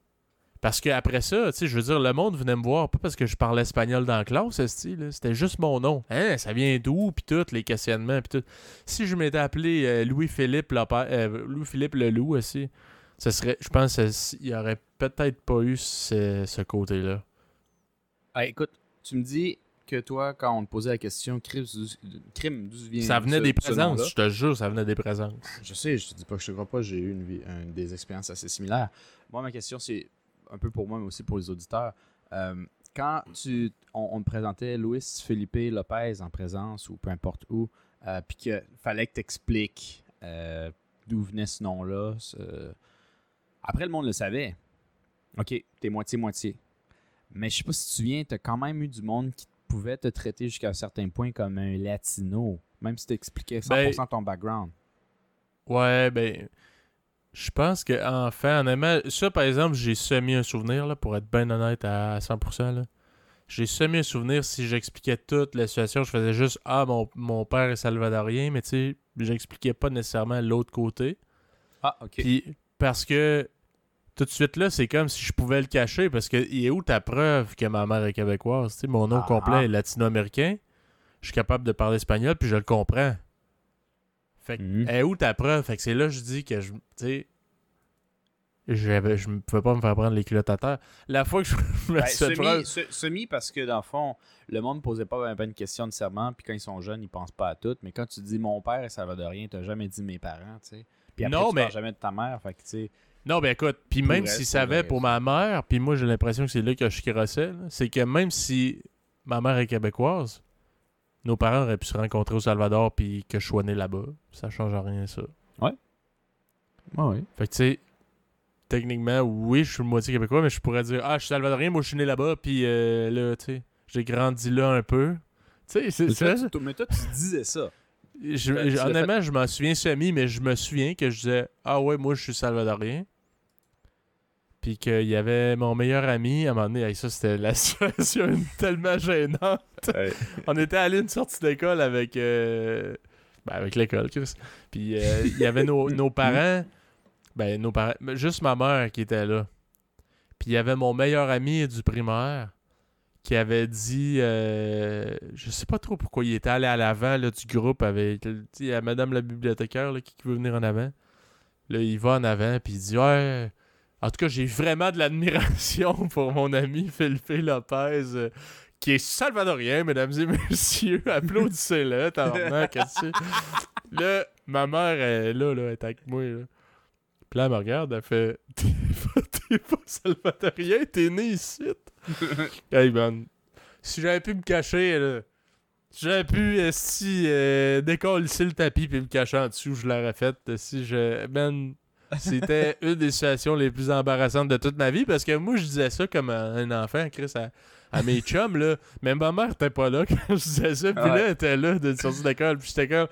Parce qu'après ça, tu sais, je veux dire, le monde venait me voir, pas parce que je parlais espagnol dans la classe, c'était juste mon nom. Hein, ça vient d'où, puis tout, les questionnements, puis tout. Si je m'étais appelé euh, Louis-Philippe euh, Louis-Philippe Leloup aussi, ça serait, je pense qu'il n'y aurait peut-être pas eu ce, ce côté-là. Ah, écoute, tu me dis que toi, quand on te posait la question, crime, d'où- crime, d'où vient Ça venait ce- des ce présences, je te jure, ça venait des présences. Je sais, je te dis pas que je te crois pas, j'ai eu une vie, un- des expériences assez similaires. Moi, ma question, c'est un peu pour moi, mais aussi pour les auditeurs. Euh, quand tu, on, on te présentait Luis Felipe Lopez en présence ou peu importe où, euh, puis qu'il fallait que tu expliques d'où venait ce nom-là. ce- Après, le monde le savait. OK, t'es moitié-moitié. Mais je sais pas si tu te souviens, t'as quand même eu du monde qui pouvait te traiter jusqu'à un certain point comme un latino, même si t'expliquais 100% ton background. Ouais, ben. Je pense que enfin, honnêtement, ça par exemple, j'ai semi un souvenir, là, pour être bien honnête à 100%. Là. J'ai semi un souvenir si j'expliquais toute la situation. Je faisais juste Ah, mon, mon père est salvadorien, mais tu sais, j'expliquais pas nécessairement l'autre côté. Ah, OK. Puis parce que tout de suite là, c'est comme si je pouvais le cacher parce que il est où ta preuve que ma mère est québécoise? Tu sais, mon nom Ah. complet est latino-américain. Je suis capable de parler espagnol puis je le comprends. Fait que, Mhm. est où ta preuve? Fait que c'est là que je dis que je. Tu Je ne pouvais pas me faire prendre les culottes à terre. La fois que je me Ben, semi, se- semi parce que dans le fond, le monde ne posait pas ben, une question de serment, puis quand ils sont jeunes, ils pensent pas à tout. Mais quand tu dis mon père est salvadorien, t'as jamais dit mes parents, tu sais. Puis après, Non, tu mais- parles jamais de ta mère, fait que tu sais. Non, ben écoute, puis même s'il savait pour ma mère, puis moi j'ai l'impression que c'est là que je crossais, là, c'est que même si ma mère est québécoise, nos parents auraient pu se rencontrer au Salvador puis que je sois né là-bas. Ça change rien, ça. oui. Fait que tu sais, techniquement, oui, je suis moitié québécois, mais je pourrais dire Ah, je suis salvadorien, moi je suis né là-bas, puis euh, là, tu sais, j'ai grandi là un peu. Tu sais, c'est ça. mais toi, tu disais ça. Je- fait- honnêtement, je m'en souviens semi, mais je me souviens que je disais Ah ouais, moi je suis salvadorien. Puis qu'il y avait mon meilleur ami, à un moment donné, hey, ça c'était la situation tellement gênante. On était allé une sortie d'école avec, euh, ben, avec l'école, Chris. Puis euh, il y avait nos, nos parents, ben nos parents, juste ma mère qui était là. Puis il y avait mon meilleur ami du primaire qui avait dit, euh, je sais pas trop pourquoi il était allé à l'avant là, du groupe avec, il y a Madame la bibliothécaire là, qui, qui veut venir en avant. Là, il va en avant, puis il dit, ouais. En tout cas, j'ai vraiment de l'admiration pour mon ami Philippe Lopez, euh, qui est salvadorien, mesdames et messieurs. Applaudissez-le, tabarnak? Là, ma mère est là, là, elle est avec moi, là. Puis là, elle me regarde, elle fait T'es pas, salvadorien, t'es né ici. hey, man. Si j'avais pu me cacher, là, si j'avais pu, euh, si, euh, décoller le tapis puis me cacher en dessous, je l'aurais fait. euh, Si je. Man, c'était une des situations les plus embarrassantes de toute ma vie parce que moi, je disais ça comme un enfant, Chris, à, à mes chums, là. Mais ma mère était pas là quand je disais ça. Puis Ouais. là, elle était là de sortir d'école. Puis j'étais comme.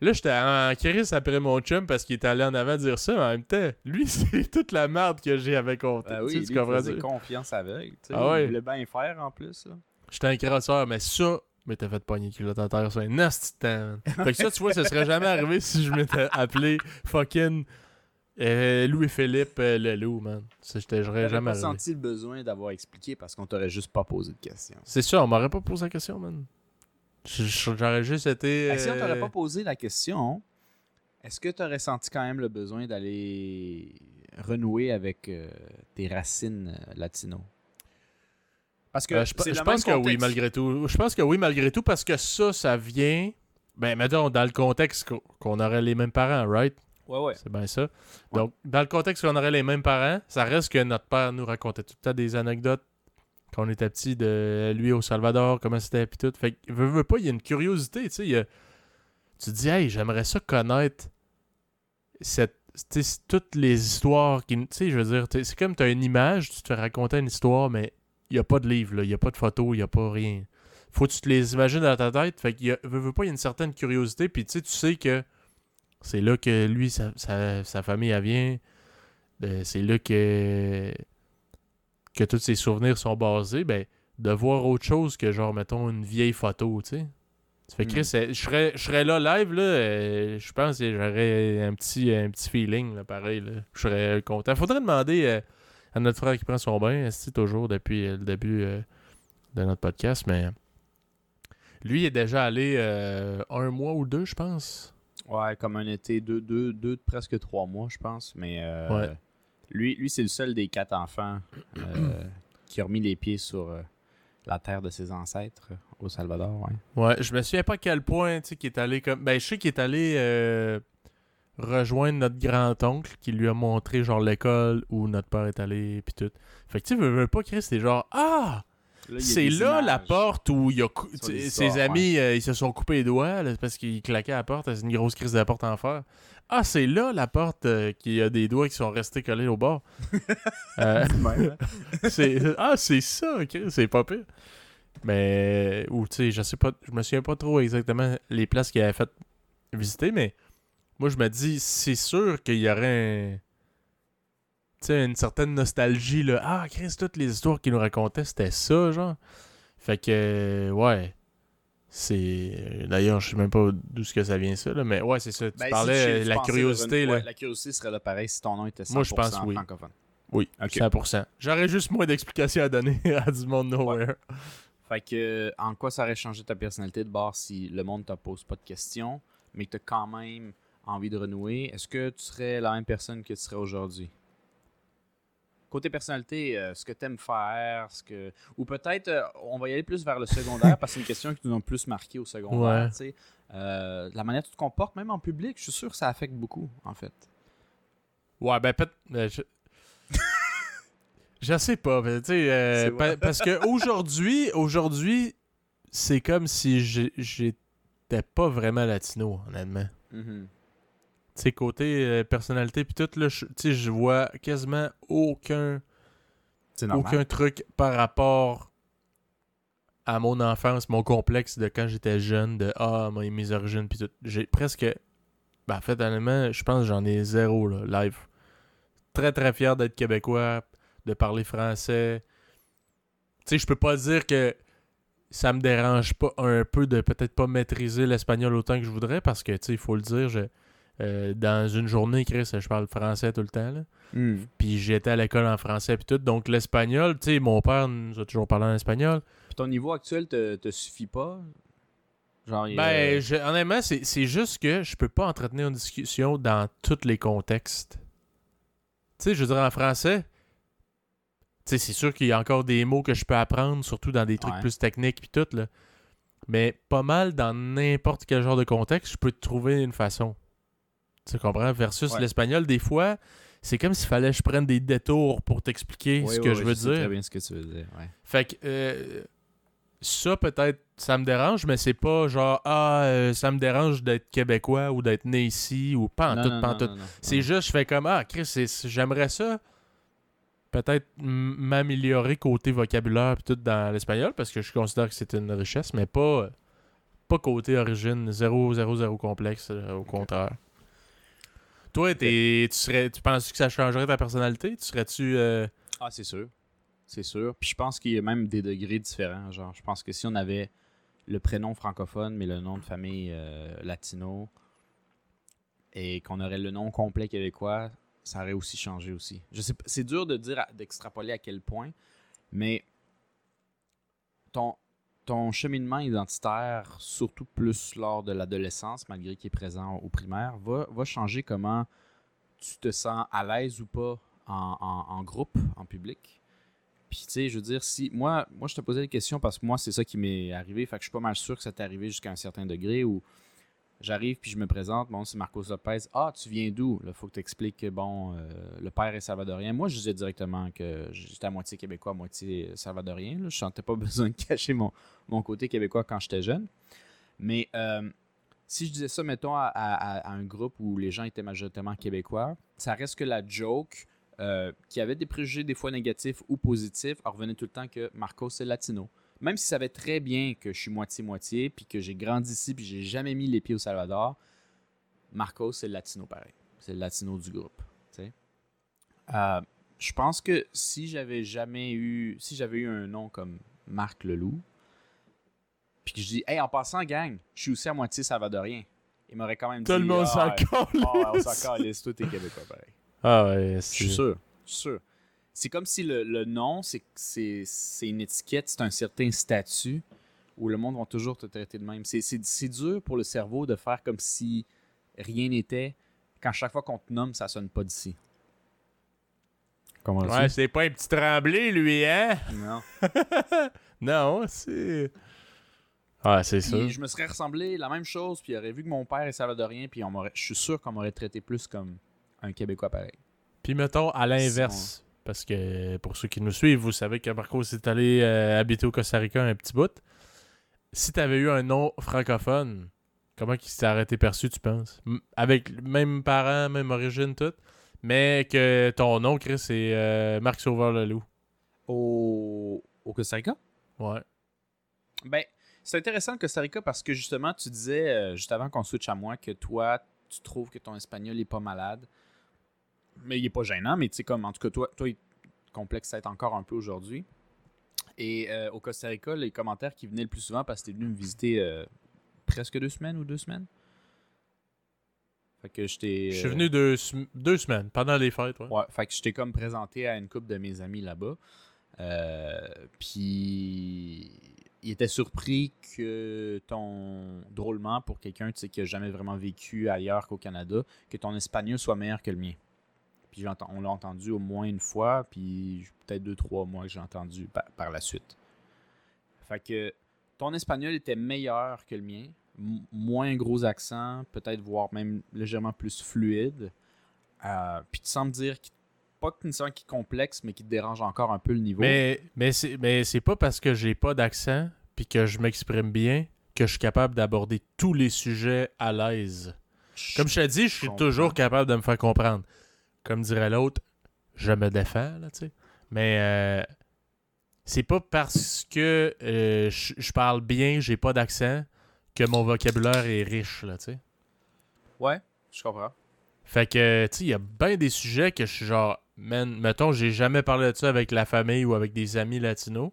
Là, j'étais en crise après mon chum parce qu'il était allé en avant dire ça. Mais en même temps, lui, c'est toute la merde que j'ai avec compté. Ah Tu oui, sais, tu comprends faisait confiance sais. Ah ouais. Il voulait bien faire en plus. J'étais un crasseur, mais ça, mais t'as fait pogner culotte à terre, c'est un nasty temps. Fait que ça, tu vois, ça serait jamais arrivé si je m'étais appelé fucking euh, Louis-Philippe euh, Leloup, man. J'aurais jamais pas senti le besoin d'avoir expliqué parce qu'on t'aurait juste pas posé de questions. C'est ça, on m'aurait pas posé la question, man. J'aurais juste été. Si on t'aurait euh, pas posé la question, est-ce que tu aurais senti quand même le besoin d'aller renouer avec euh, tes racines latino? Parce que je, pense que oui, malgré tout. Je pense que oui, malgré tout, parce que ça, ça vient. Ben, mettons, dans le contexte qu'on aurait les mêmes parents, right? Ouais, ouais. C'est bien ça. Donc, dans le contexte qu'on aurait les mêmes parents, ça reste que notre père nous racontait tout le temps des anecdotes quand on était petit de lui au Salvador, comment c'était, puis tout. Fait que, veux, veux pas, il y a une curiosité, tu sais. a- Tu te dis, hey, j'aimerais ça connaître cette, toutes les histoires qui. Tu sais, je veux dire, c'est comme tu as une image, tu te fais raconter une histoire, mais il n'y a pas de livre, il n'y a pas de photo, il n'y a pas rien. faut que tu te les imagines dans ta tête. Fait qu'il y a, pas, il y a une certaine curiosité. Puis tu sais, tu sais que c'est là que lui, sa, sa, sa famille, elle vient. Euh, c'est là que, que tous ses souvenirs sont basés. Ben, de voir autre chose que, genre, mettons, une vieille photo, tu sais. Fait que Chris, je serais, je serais là live, là, euh, je pense que j'aurais un petit, un petit feeling, là, pareil. Là. Je serais content. Faudrait demander euh, à notre frère qui prend son bain, c'est toujours depuis le début de notre podcast, mais lui il est déjà allé un mois ou deux, je pense. Ouais, comme un été, deux, deux, deux, presque trois mois, je pense. Mais euh, Ouais. lui, lui c'est le seul des quatre enfants euh, qui a remis les pieds sur euh, la terre de ses ancêtres au Salvador. Ouais. Ouais, je me souviens pas à quel point, tu sais, qu'il est allé comme. Ben, je sais qu'il est allé euh, rejoindre notre grand-oncle qui lui a montré, genre, l'école où notre père est allé, pis tout. Fait que, tu sais, veux, veux pas, Chris, c'est genre, ah! Y a C'est là la porte où il a tu- les ses amis euh, ils se sont coupés les doigts là, parce qu'ils claquaient à la porte. C'est une grosse crise de la porte en fer. Ah, c'est là la porte euh, qui a des doigts qui sont restés collés au bord. Euh, c'est ah, c'est ça, ok, c'est pas pire. Mais ou tu sais, je sais pas, je me souviens pas trop exactement les places qu'il avait fait visiter, mais moi je me dis c'est sûr qu'il y aurait un sais, une certaine nostalgie là. Ah, Chris, toutes les histoires qu'il nous racontait, c'était ça, genre. Fait que ouais. C'est d'ailleurs, je sais même pas d'où ce que ça vient ça là, mais ouais, c'est ça. Tu Ben, si parlais tu- euh, tu la curiosité là. ouais, la curiosité serait là pareil si ton nom était 100% Moi, je pense oui. francophone. Oui, Ok. 100%. J'aurais juste moins d'explications à donner à du monde nowhere. Fait que, en quoi ça aurait changé ta personnalité de bord si le monde te pose pas de questions, mais que tu as quand même envie de renouer? Est-ce que tu serais la même personne que tu serais aujourd'hui? Côté personnalité, euh, ce que tu aimes faire, ce que. Ou peut-être, euh, on va y aller plus vers le secondaire parce que c'est une question qui nous a plus marqué au secondaire. Ouais. Euh, la manière dont tu te comportes, même en public, je suis sûr que ça affecte beaucoup, en fait. Ouais, ben peut-être. ben, je... je sais pas, mais tu sais, pa- parce que aujourd'hui, aujourd'hui, c'est comme si j'étais pas vraiment latino, honnêtement. Mhm. Tu sais, côté euh, personnalité puis tout, là, je- tu sais, je vois quasiment aucun, aucun truc par rapport à mon enfance, mon complexe de quand j'étais jeune, de ah, mes, mes origines puis tout. J'ai presque. Ben, en fait, honnêtement, je pense que j'en ai zéro, là, live. Très, très fier d'être québécois, de parler français. Tu sais, je peux pas dire que ça me dérange pas un peu de peut-être pas maîtriser l'espagnol autant que je voudrais parce que, tu sais, il faut le dire, je, euh, dans une journée, Chris, je parle français tout le temps, là. Mhm. Puis j'étais à l'école en français puis tout. Donc l'espagnol, tu sais, mon père nous a toujours parlé en espagnol. Puis ton niveau actuel te, te suffit pas? Genre, Ben, je- honnêtement, c'est juste que je peux pas entretenir une discussion dans tous les contextes. Tu sais, je veux dire, en français, tu sais, c'est sûr qu'il y a encore des mots que je peux apprendre, surtout dans des trucs Ouais. plus techniques puis tout, là. Mais pas mal dans n'importe quel genre de contexte, je peux trouver une façon. Tu comprends? Versus Ouais. l'espagnol, des fois, c'est comme s'il fallait que je prenne des détours pour t'expliquer Oui, ce que oui, je veux sais dire. très bien ce que tu veux dire, ouais. Fait que euh, ça, peut-être, ça me dérange, mais c'est pas genre, ah, euh, ça me dérange d'être québécois ou d'être né ici ou pas en tout, pas en tout. C'est juste, je fais comme, ah, Chris, j'aimerais ça. Peut-être m'améliorer côté vocabulaire pis tout dans l'espagnol parce que je considère que c'est une richesse, mais pas, pas côté origine, zéro, zéro, zéro complexe, euh, au contraire. Toi, tu serais, tu penses que ça changerait ta personnalité? Tu serais-tu. euh, Ah, c'est sûr. C'est sûr. Puis je pense qu'il y a même des degrés différents. Genre, je pense que si on avait le prénom francophone, mais le nom de famille euh, latino, et qu'on aurait le nom complet québécois, ça aurait aussi changé aussi. Je sais c'est dur de dire, d'extrapoler à quel point, mais ton, ton cheminement identitaire, surtout plus lors de l'adolescence, malgré qu'il est présent au primaire, va, va changer comment tu te sens à l'aise ou pas en, en- groupe, en public. Puis, tu sais, je veux dire, si. Moi, moi je te posais des questions parce que moi, c'est ça qui m'est arrivé. Fait que je suis pas mal sûr que ça t'est arrivé jusqu'à un certain degré où j'arrive puis je me présente. Bon, c'est Marcos Lopez. Ah, tu viens d'où? Là, faut que tu expliques que, bon, euh, le père est salvadorien. Moi, je disais directement que j'étais à moitié québécois, à moitié salvadorien. Là. Je sentais pas besoin de cacher mon, mon côté québécois quand j'étais jeune. Mais euh, si je disais ça, mettons, à, un groupe où les gens étaient majoritairement québécois, ça reste que la joke euh, qui avait des préjugés des fois négatifs ou positifs, revenait tout le temps que Marcos c'est latino. Même s'ils savaient très bien que je suis moitié-moitié, puis que j'ai grandi ici, puis j'ai jamais mis les pieds au Salvador, Marcos, c'est le latino pareil. C'est le latino du groupe. tu sais. Euh, je pense que si j'avais jamais eu. Si j'avais eu un nom comme Marc Leloup, puis que je dis, hey, en passant, gang, je suis aussi à moitié salvadorien. Il m'aurait quand même dit. Tout le monde ah, s'en ah, ouais, on s'en calisse, toi, t'es québécois pareil. Ah ouais, Je suis c'est... sûr. Je suis sûr. C'est comme si le, le nom, c'est une étiquette, c'est un certain statut où le monde va toujours te traiter de même. C'est- dur pour le cerveau de faire comme si rien n'était quand chaque fois qu'on te nomme, ça sonne pas d'ici. Comment Ouais, c'est pas un petit tremblé, lui, hein? Non. Non, c'est... Ah, c'est ça. Je me serais ressemblé la même chose, puis il aurait vu que mon père est salvadorien, puis on je suis sûr qu'on m'aurait traité plus comme un Québécois pareil. Puis mettons à l'inverse, parce que pour ceux qui nous suivent, vous savez que Marcos est allé euh, habiter au Costa Rica un petit bout. Si t'avais eu un nom francophone, comment il s'est arrêté perçu, tu penses? M- Avec même parents, même origine, tout, mais que ton nom, Chris, c'est euh, Marc Sauveur-Leloup. Au, au Costa Rica? Ouais. Ben, c'est intéressant le Costa Rica parce que justement, tu disais, euh, juste avant qu'on switch à moi, que toi, tu trouves que ton espagnol est pas malade. Mais il est pas gênant, mais tu sais, comme en tout cas, toi, toi il complexe ça encore un peu aujourd'hui. Et euh, au Costa Rica, les commentaires qui venaient le plus souvent parce que t'es venu me visiter euh, presque deux semaines ou deux semaines. Fait que je t'ai. Je suis euh, venu deux, deux semaines, pendant les fêtes, ouais. Ouais, fait que je t'ai comme présenté à une couple de mes amis là-bas. Euh, puis il était surpris que ton drôlement pour quelqu'un tu sais, qui a jamais vraiment vécu ailleurs qu'au Canada, que ton espagnol soit meilleur que le mien. Puis on l'a entendu au moins une fois, puis peut-être deux, trois mois que j'ai entendu par, par la suite. Fait que ton espagnol était meilleur que le mien, moins gros accent, peut-être voire même légèrement plus fluide. Euh, puis tu sembles dire qu'il pas que nécessairement qui est complexe, mais qui te dérange encore un peu le niveau. Mais, mais c'est pas parce que j'ai pas d'accent puis que je m'exprime bien que je suis capable d'aborder tous les sujets à l'aise. Comme je te dis, je suis toujours capable de me faire comprendre. Comme dirait l'autre, je me défends, là, tu sais. Mais euh, c'est pas parce que euh, je parle bien, j'ai pas d'accent, que mon vocabulaire est riche, là, tu sais. Ouais, je comprends. Fait que, tu sais, il y a bien des sujets que je suis genre, man, mettons, j'ai jamais parlé de ça avec la famille ou avec des amis latinos.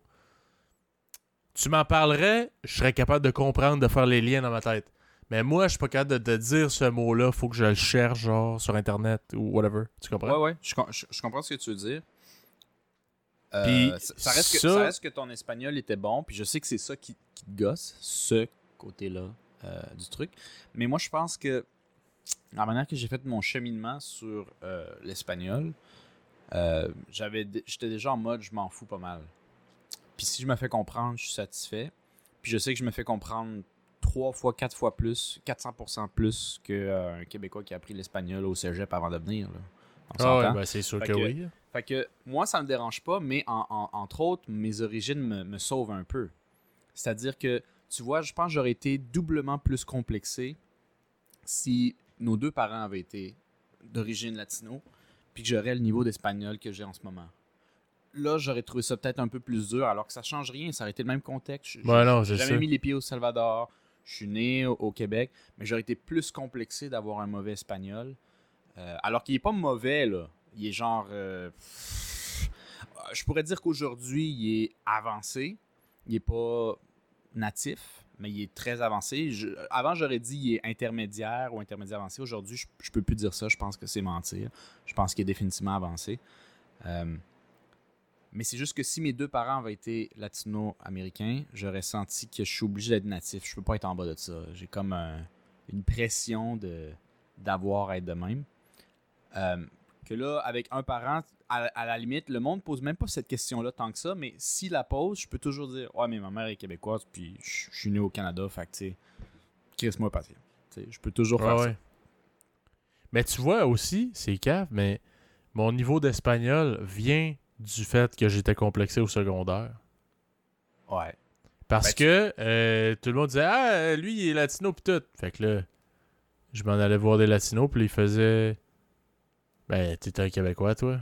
Tu m'en parlerais, je serais capable de comprendre, de faire les liens dans ma tête. Mais moi, je suis pas capable de te dire ce mot-là, faut que je le cherche, genre, sur Internet ou whatever. Tu comprends? Ouais, ouais, je, je- je comprends ce que tu veux dire. Euh, Puis ça, ça reste que, ça- ça reste que ton espagnol était bon, puis je sais que c'est ça qui, qui te gosse, ce côté-là euh, du truc. Mais moi, je pense que la manière que j'ai fait mon cheminement sur euh, l'espagnol, j'avais, j'étais déjà en mode je m'en fous pas mal. Puis si je me fais comprendre, je suis satisfait. Puis je sais que je me fais comprendre trois fois, quatre fois plus, 400% plus qu'un Québécois qui a appris l'espagnol au cégep avant de venir. Ah ouais, ben, c'est sûr Fait que, que- oui. Fait que moi, ça me dérange pas, mais en- en- entre autres, mes origines me, me sauvent un peu. C'est-à-dire que, tu vois, je pense que j'aurais été doublement plus complexé si nos deux parents avaient été d'origine latino, puis que j'aurais le niveau d'espagnol que j'ai en ce moment. Là, j'aurais trouvé ça peut-être un peu plus dur, alors que ça change rien, ça aurait été le même contexte. Non, j'ai jamais mis les pieds au Salvador, je suis né au, Québec, mais j'aurais été plus complexé d'avoir un mauvais espagnol. Euh, alors qu'il est pas mauvais, là. Il est genre. euh, je pourrais dire qu'aujourd'hui, il est avancé. Il est pas natif, mais il est très avancé. Avant, j'aurais dit il est intermédiaire ou intermédiaire avancé. Aujourd'hui, je, je peux plus dire ça. Je pense que c'est mentir. Je pense qu'il est définitivement avancé. Euh, mais c'est juste que si mes deux parents avaient été latino-américains, j'aurais senti que je suis obligé d'être natif. Je peux pas être en bas de ça. J'ai comme un- une pression de d'avoir à être de même. Euh, que là, avec un parent, à, à la limite, le monde pose même pas cette question-là tant que ça, mais s'il la pose, je peux toujours dire Ouais, mais ma mère est québécoise, puis je je suis né au Canada, fait que, tu sais. Tu sais, Je peux toujours faire Ouais, ça. Mais tu vois aussi, c'est cave, mais mon niveau d'espagnol vient du fait que j'étais complexé au secondaire. Ouais. Parce Ben, que euh, tout le monde disait Ah, lui, il est latino pis tout. Fait que là, je m'en allais voir des latinos, puis ils faisaient Ben, t'es un Québécois, toi.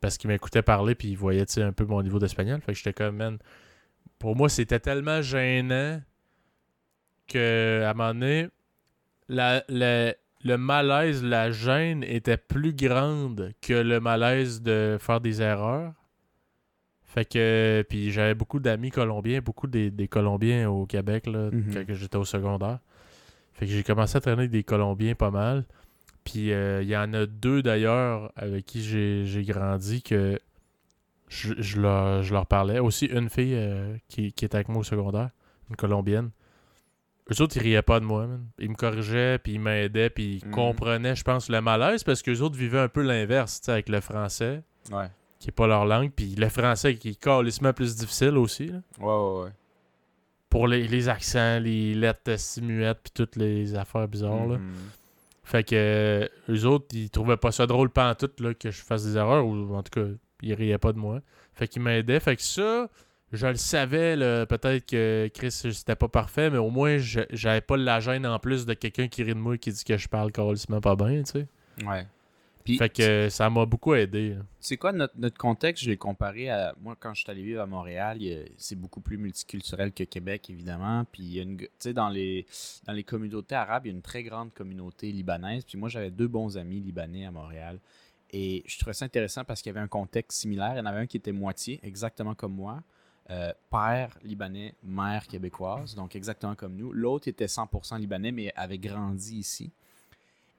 Parce qu'ils m'écoutaient parler, puis tu sais, un peu mon niveau d'espagnol. Fait que j'étais comme, man, pour moi, c'était tellement gênant que à un moment donné, la, la- le malaise, la gêne était plus grande que le malaise de faire des erreurs. Fait que, puis j'avais beaucoup d'amis colombiens, beaucoup des, des Colombiens au Québec, là, Mhm. quand j'étais au secondaire. Fait que j'ai commencé à traîner avec des Colombiens pas mal. Puis euh, il y en a deux d'ailleurs avec qui j'ai j'ai grandi que je, je leur, je leur parlais. Aussi une fille euh, qui, qui était avec moi au secondaire, une Colombienne. Eux autres, ils riaient pas de moi, man. Ils me corrigeaient, puis ils m'aidaient, puis ils Mhm. comprenaient, je pense, le malaise, parce qu'eux autres vivaient un peu l'inverse, tu sais, avec le français, Ouais. qui est pas leur langue, puis le français qui est carrément plus difficile aussi, là. Ouais, ouais, ouais. Pour les, les accents, les lettres simuettes, puis toutes les affaires bizarres, là. Mhm. Fait que euh, eux autres, ils trouvaient pas ça drôle pantoute là, que je fasse des erreurs, ou en tout cas, ils riaient pas de moi. Fait qu'ils m'aidaient. Fait que ça, je le savais, là, peut-être que Chris, c'était pas parfait, mais au moins, je- j'avais pas la gêne en plus de quelqu'un qui rit de moi et qui dit que je parle carrément pas bien, tu sais. Ouais. Puis, Fait que ça m'a beaucoup aidé. C'est quoi notre, notre contexte? Je l'ai comparé à. Moi, quand je suis allé vivre à Montréal, c'est beaucoup plus multiculturel que Québec, évidemment. Puis, il y a une. g- Tu sais, dans les, dans les communautés arabes, il y a une très grande communauté libanaise. Puis, moi, j'avais deux bons amis libanais à Montréal. Et je trouvais ça intéressant parce qu'il y avait un contexte similaire. Il y en avait un qui était moitié, exactement comme moi. Euh, père libanais, mère québécoise, donc exactement comme nous. L'autre était 100% libanais, mais avait grandi ici.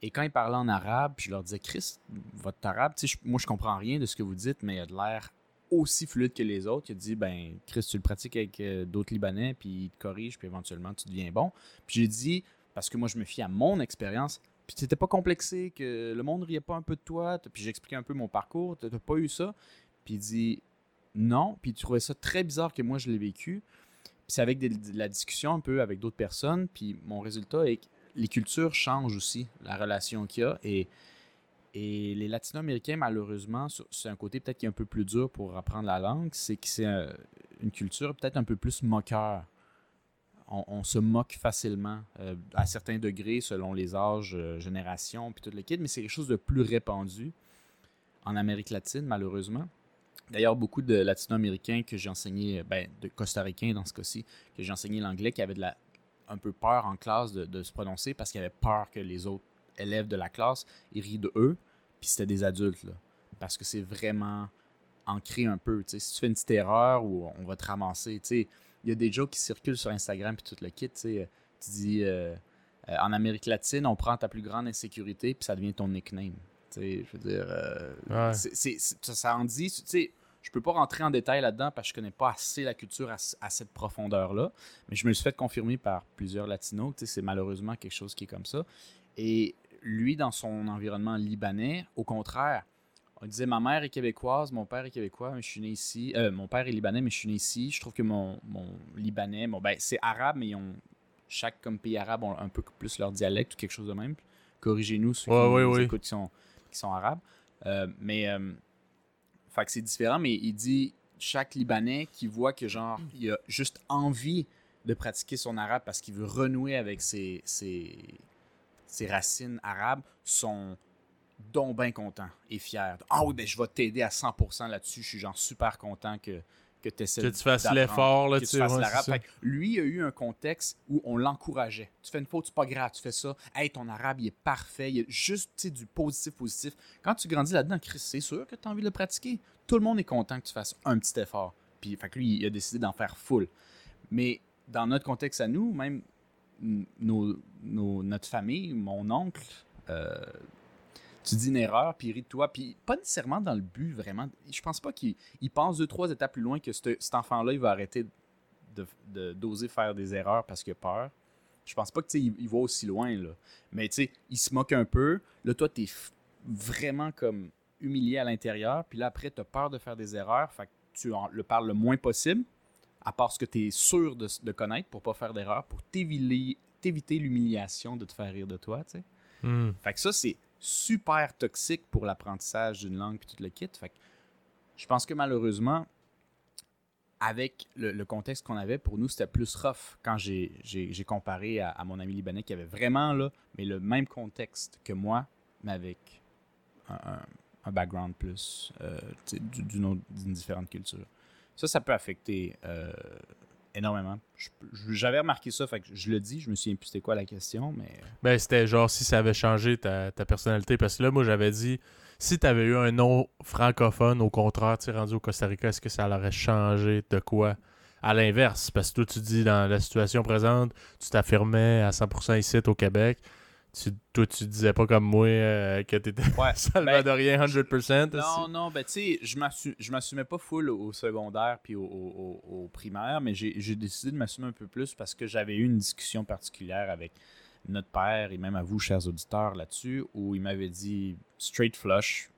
Et quand ils parlaient en arabe, je leur disais, Chris, votre arabe, moi je comprends rien de ce que vous dites, mais il a de l'air aussi fluide que les autres. Il a dit, ben, Chris, tu le pratiques avec euh, d'autres Libanais, puis ils te corrigent, puis éventuellement tu deviens bon. Puis j'ai dit, parce que moi je me fie à mon expérience, puis t'étais pas complexé, que le monde riait pas un peu de toi, puis j'ai expliqué un peu mon parcours, t'as pas eu ça. Puis il dit, non, puis il trouvait ça très bizarre que moi je l'ai vécu. C'est avec la discussion un peu avec d'autres personnes, puis mon résultat est que les cultures changent aussi, la relation qu'il y a. Et, les latino-américains, malheureusement, c'est un côté peut-être qui est un peu plus dur pour apprendre la langue, c'est que c'est euh, une culture peut-être un peu plus moqueur. On, on se moque facilement euh, à certains degrés selon les âges, euh, générations, puis tout le kit, mais c'est quelque chose de plus répandu en Amérique latine, malheureusement. D'ailleurs, beaucoup de latino-américains que j'ai enseigné, ben, de costa-ricains dans ce cas-ci, que j'ai enseigné l'anglais, qui avaient de la, un peu peur en classe de, de se prononcer parce qu'ils avaient peur que les autres élèves de la classe ils rient de eux, puis c'était des adultes, là. Parce que c'est vraiment ancré un peu. tu sais. Si tu fais une petite erreur ou on va te ramasser, tu sais, il y a des jokes qui circulent sur Instagram puis tout le kit. Tu. Tu dis euh, euh, en Amérique latine, on prend ta plus grande insécurité puis ça devient ton nickname. Tu sais, je veux dire, euh, Ouais. ça en dit. Tu sais, je peux pas rentrer en détail là-dedans parce que je connais pas assez la culture à, cette profondeur-là. Mais je me suis fait confirmer par plusieurs latinos. C'est malheureusement quelque chose qui est comme ça. Et lui, dans son environnement libanais, au contraire, on disait ma mère est québécoise, mon père est québécois, mais je suis né ici. Euh, mon père est libanais, mais je suis né ici. Je trouve que mon, mon libanais, bon, ben, c'est arabe, mais ils ont chaque comme pays arabe ont un peu plus leur dialecte ou quelque chose de même. Corrigez-nous ceux Ouais, qui nous écoutent qui sont, qui sont arabes. Euh, mais euh, fait que c'est différent, mais il dit chaque Libanais qui voit que genre il a juste envie de pratiquer son arabe parce qu'il veut renouer avec ses, racines arabes sont donc bien contents et fiers. Ah oui, ben je vais t'aider à 100% là-dessus. Je suis genre super content que, que Que tu fasses l'effort, là, que tu fasses ouais. Fait lui a eu un contexte où on l'encourageait. Tu fais une faute, c'est pas grave, tu fais ça. Hey, ton arabe, il est parfait. Il y a juste du positif, positif. Quand tu grandis là-dedans, Chris, c'est sûr que tu as envie de le pratiquer. Tout le monde est content que tu fasses un petit effort. Puis, fait que lui, il a décidé d'en faire full. Mais dans notre contexte à nous, même nos, nos- notre famille, mon oncle, euh, tu dis une erreur, puis il rit de toi, puis pas nécessairement dans le but, vraiment. Je pense pas qu'il il pense deux, trois étapes plus loin que ce- cet enfant-là, il va arrêter de- de- d'oser faire des erreurs parce qu'il a peur. Je pense pas que il, il va aussi loin, là. Mais tu sais, il se moque un peu. Là, toi, t'es vraiment comme humilié à l'intérieur, puis là, après, t'as peur de faire des erreurs, fait que tu en- le parles le moins possible, à part ce que tu es sûr de, de connaître pour pas faire d'erreur, pour t'éviter t'éviter l'humiliation de te faire rire de toi, tu sais. Hmm. Fait que ça, c'est super toxique pour l'apprentissage d'une langue puis tout le kit. Fait que je pense que malheureusement, avec le, contexte qu'on avait, pour nous, c'était plus rough quand j'ai comparé à, mon ami libanais qui avait vraiment là, mais le même contexte que moi, mais avec un, un- un background plus euh, d'une différente culture. Ça, ça peut affecter euh, énormément. J'avais remarqué ça, je le dis, je me souviens plus c'était quoi la question, mais... Ben, c'était genre si ça avait changé ta, ta personnalité. Parce que là, moi, j'avais dit, si t'avais eu un nom francophone, au contraire, tu sais, rendu au Costa Rica, est-ce que ça l'aurait changé de quoi? À l'inverse, parce que toi, tu dis dans la situation présente, tu t'affirmais à 100% ici au Québec. Tu, toi, tu disais pas comme moi euh, que t'étais Ouais. salvadorien 100%. Non, non, ben tu sais, je m'assu- je m'assumais pas full au, au secondaire puis au, au- primaire, mais j'ai décidé de m'assumer un peu plus parce que j'avais eu une discussion particulière avec notre père et même à vous, chers auditeurs, là-dessus, où il m'avait dit straight flush,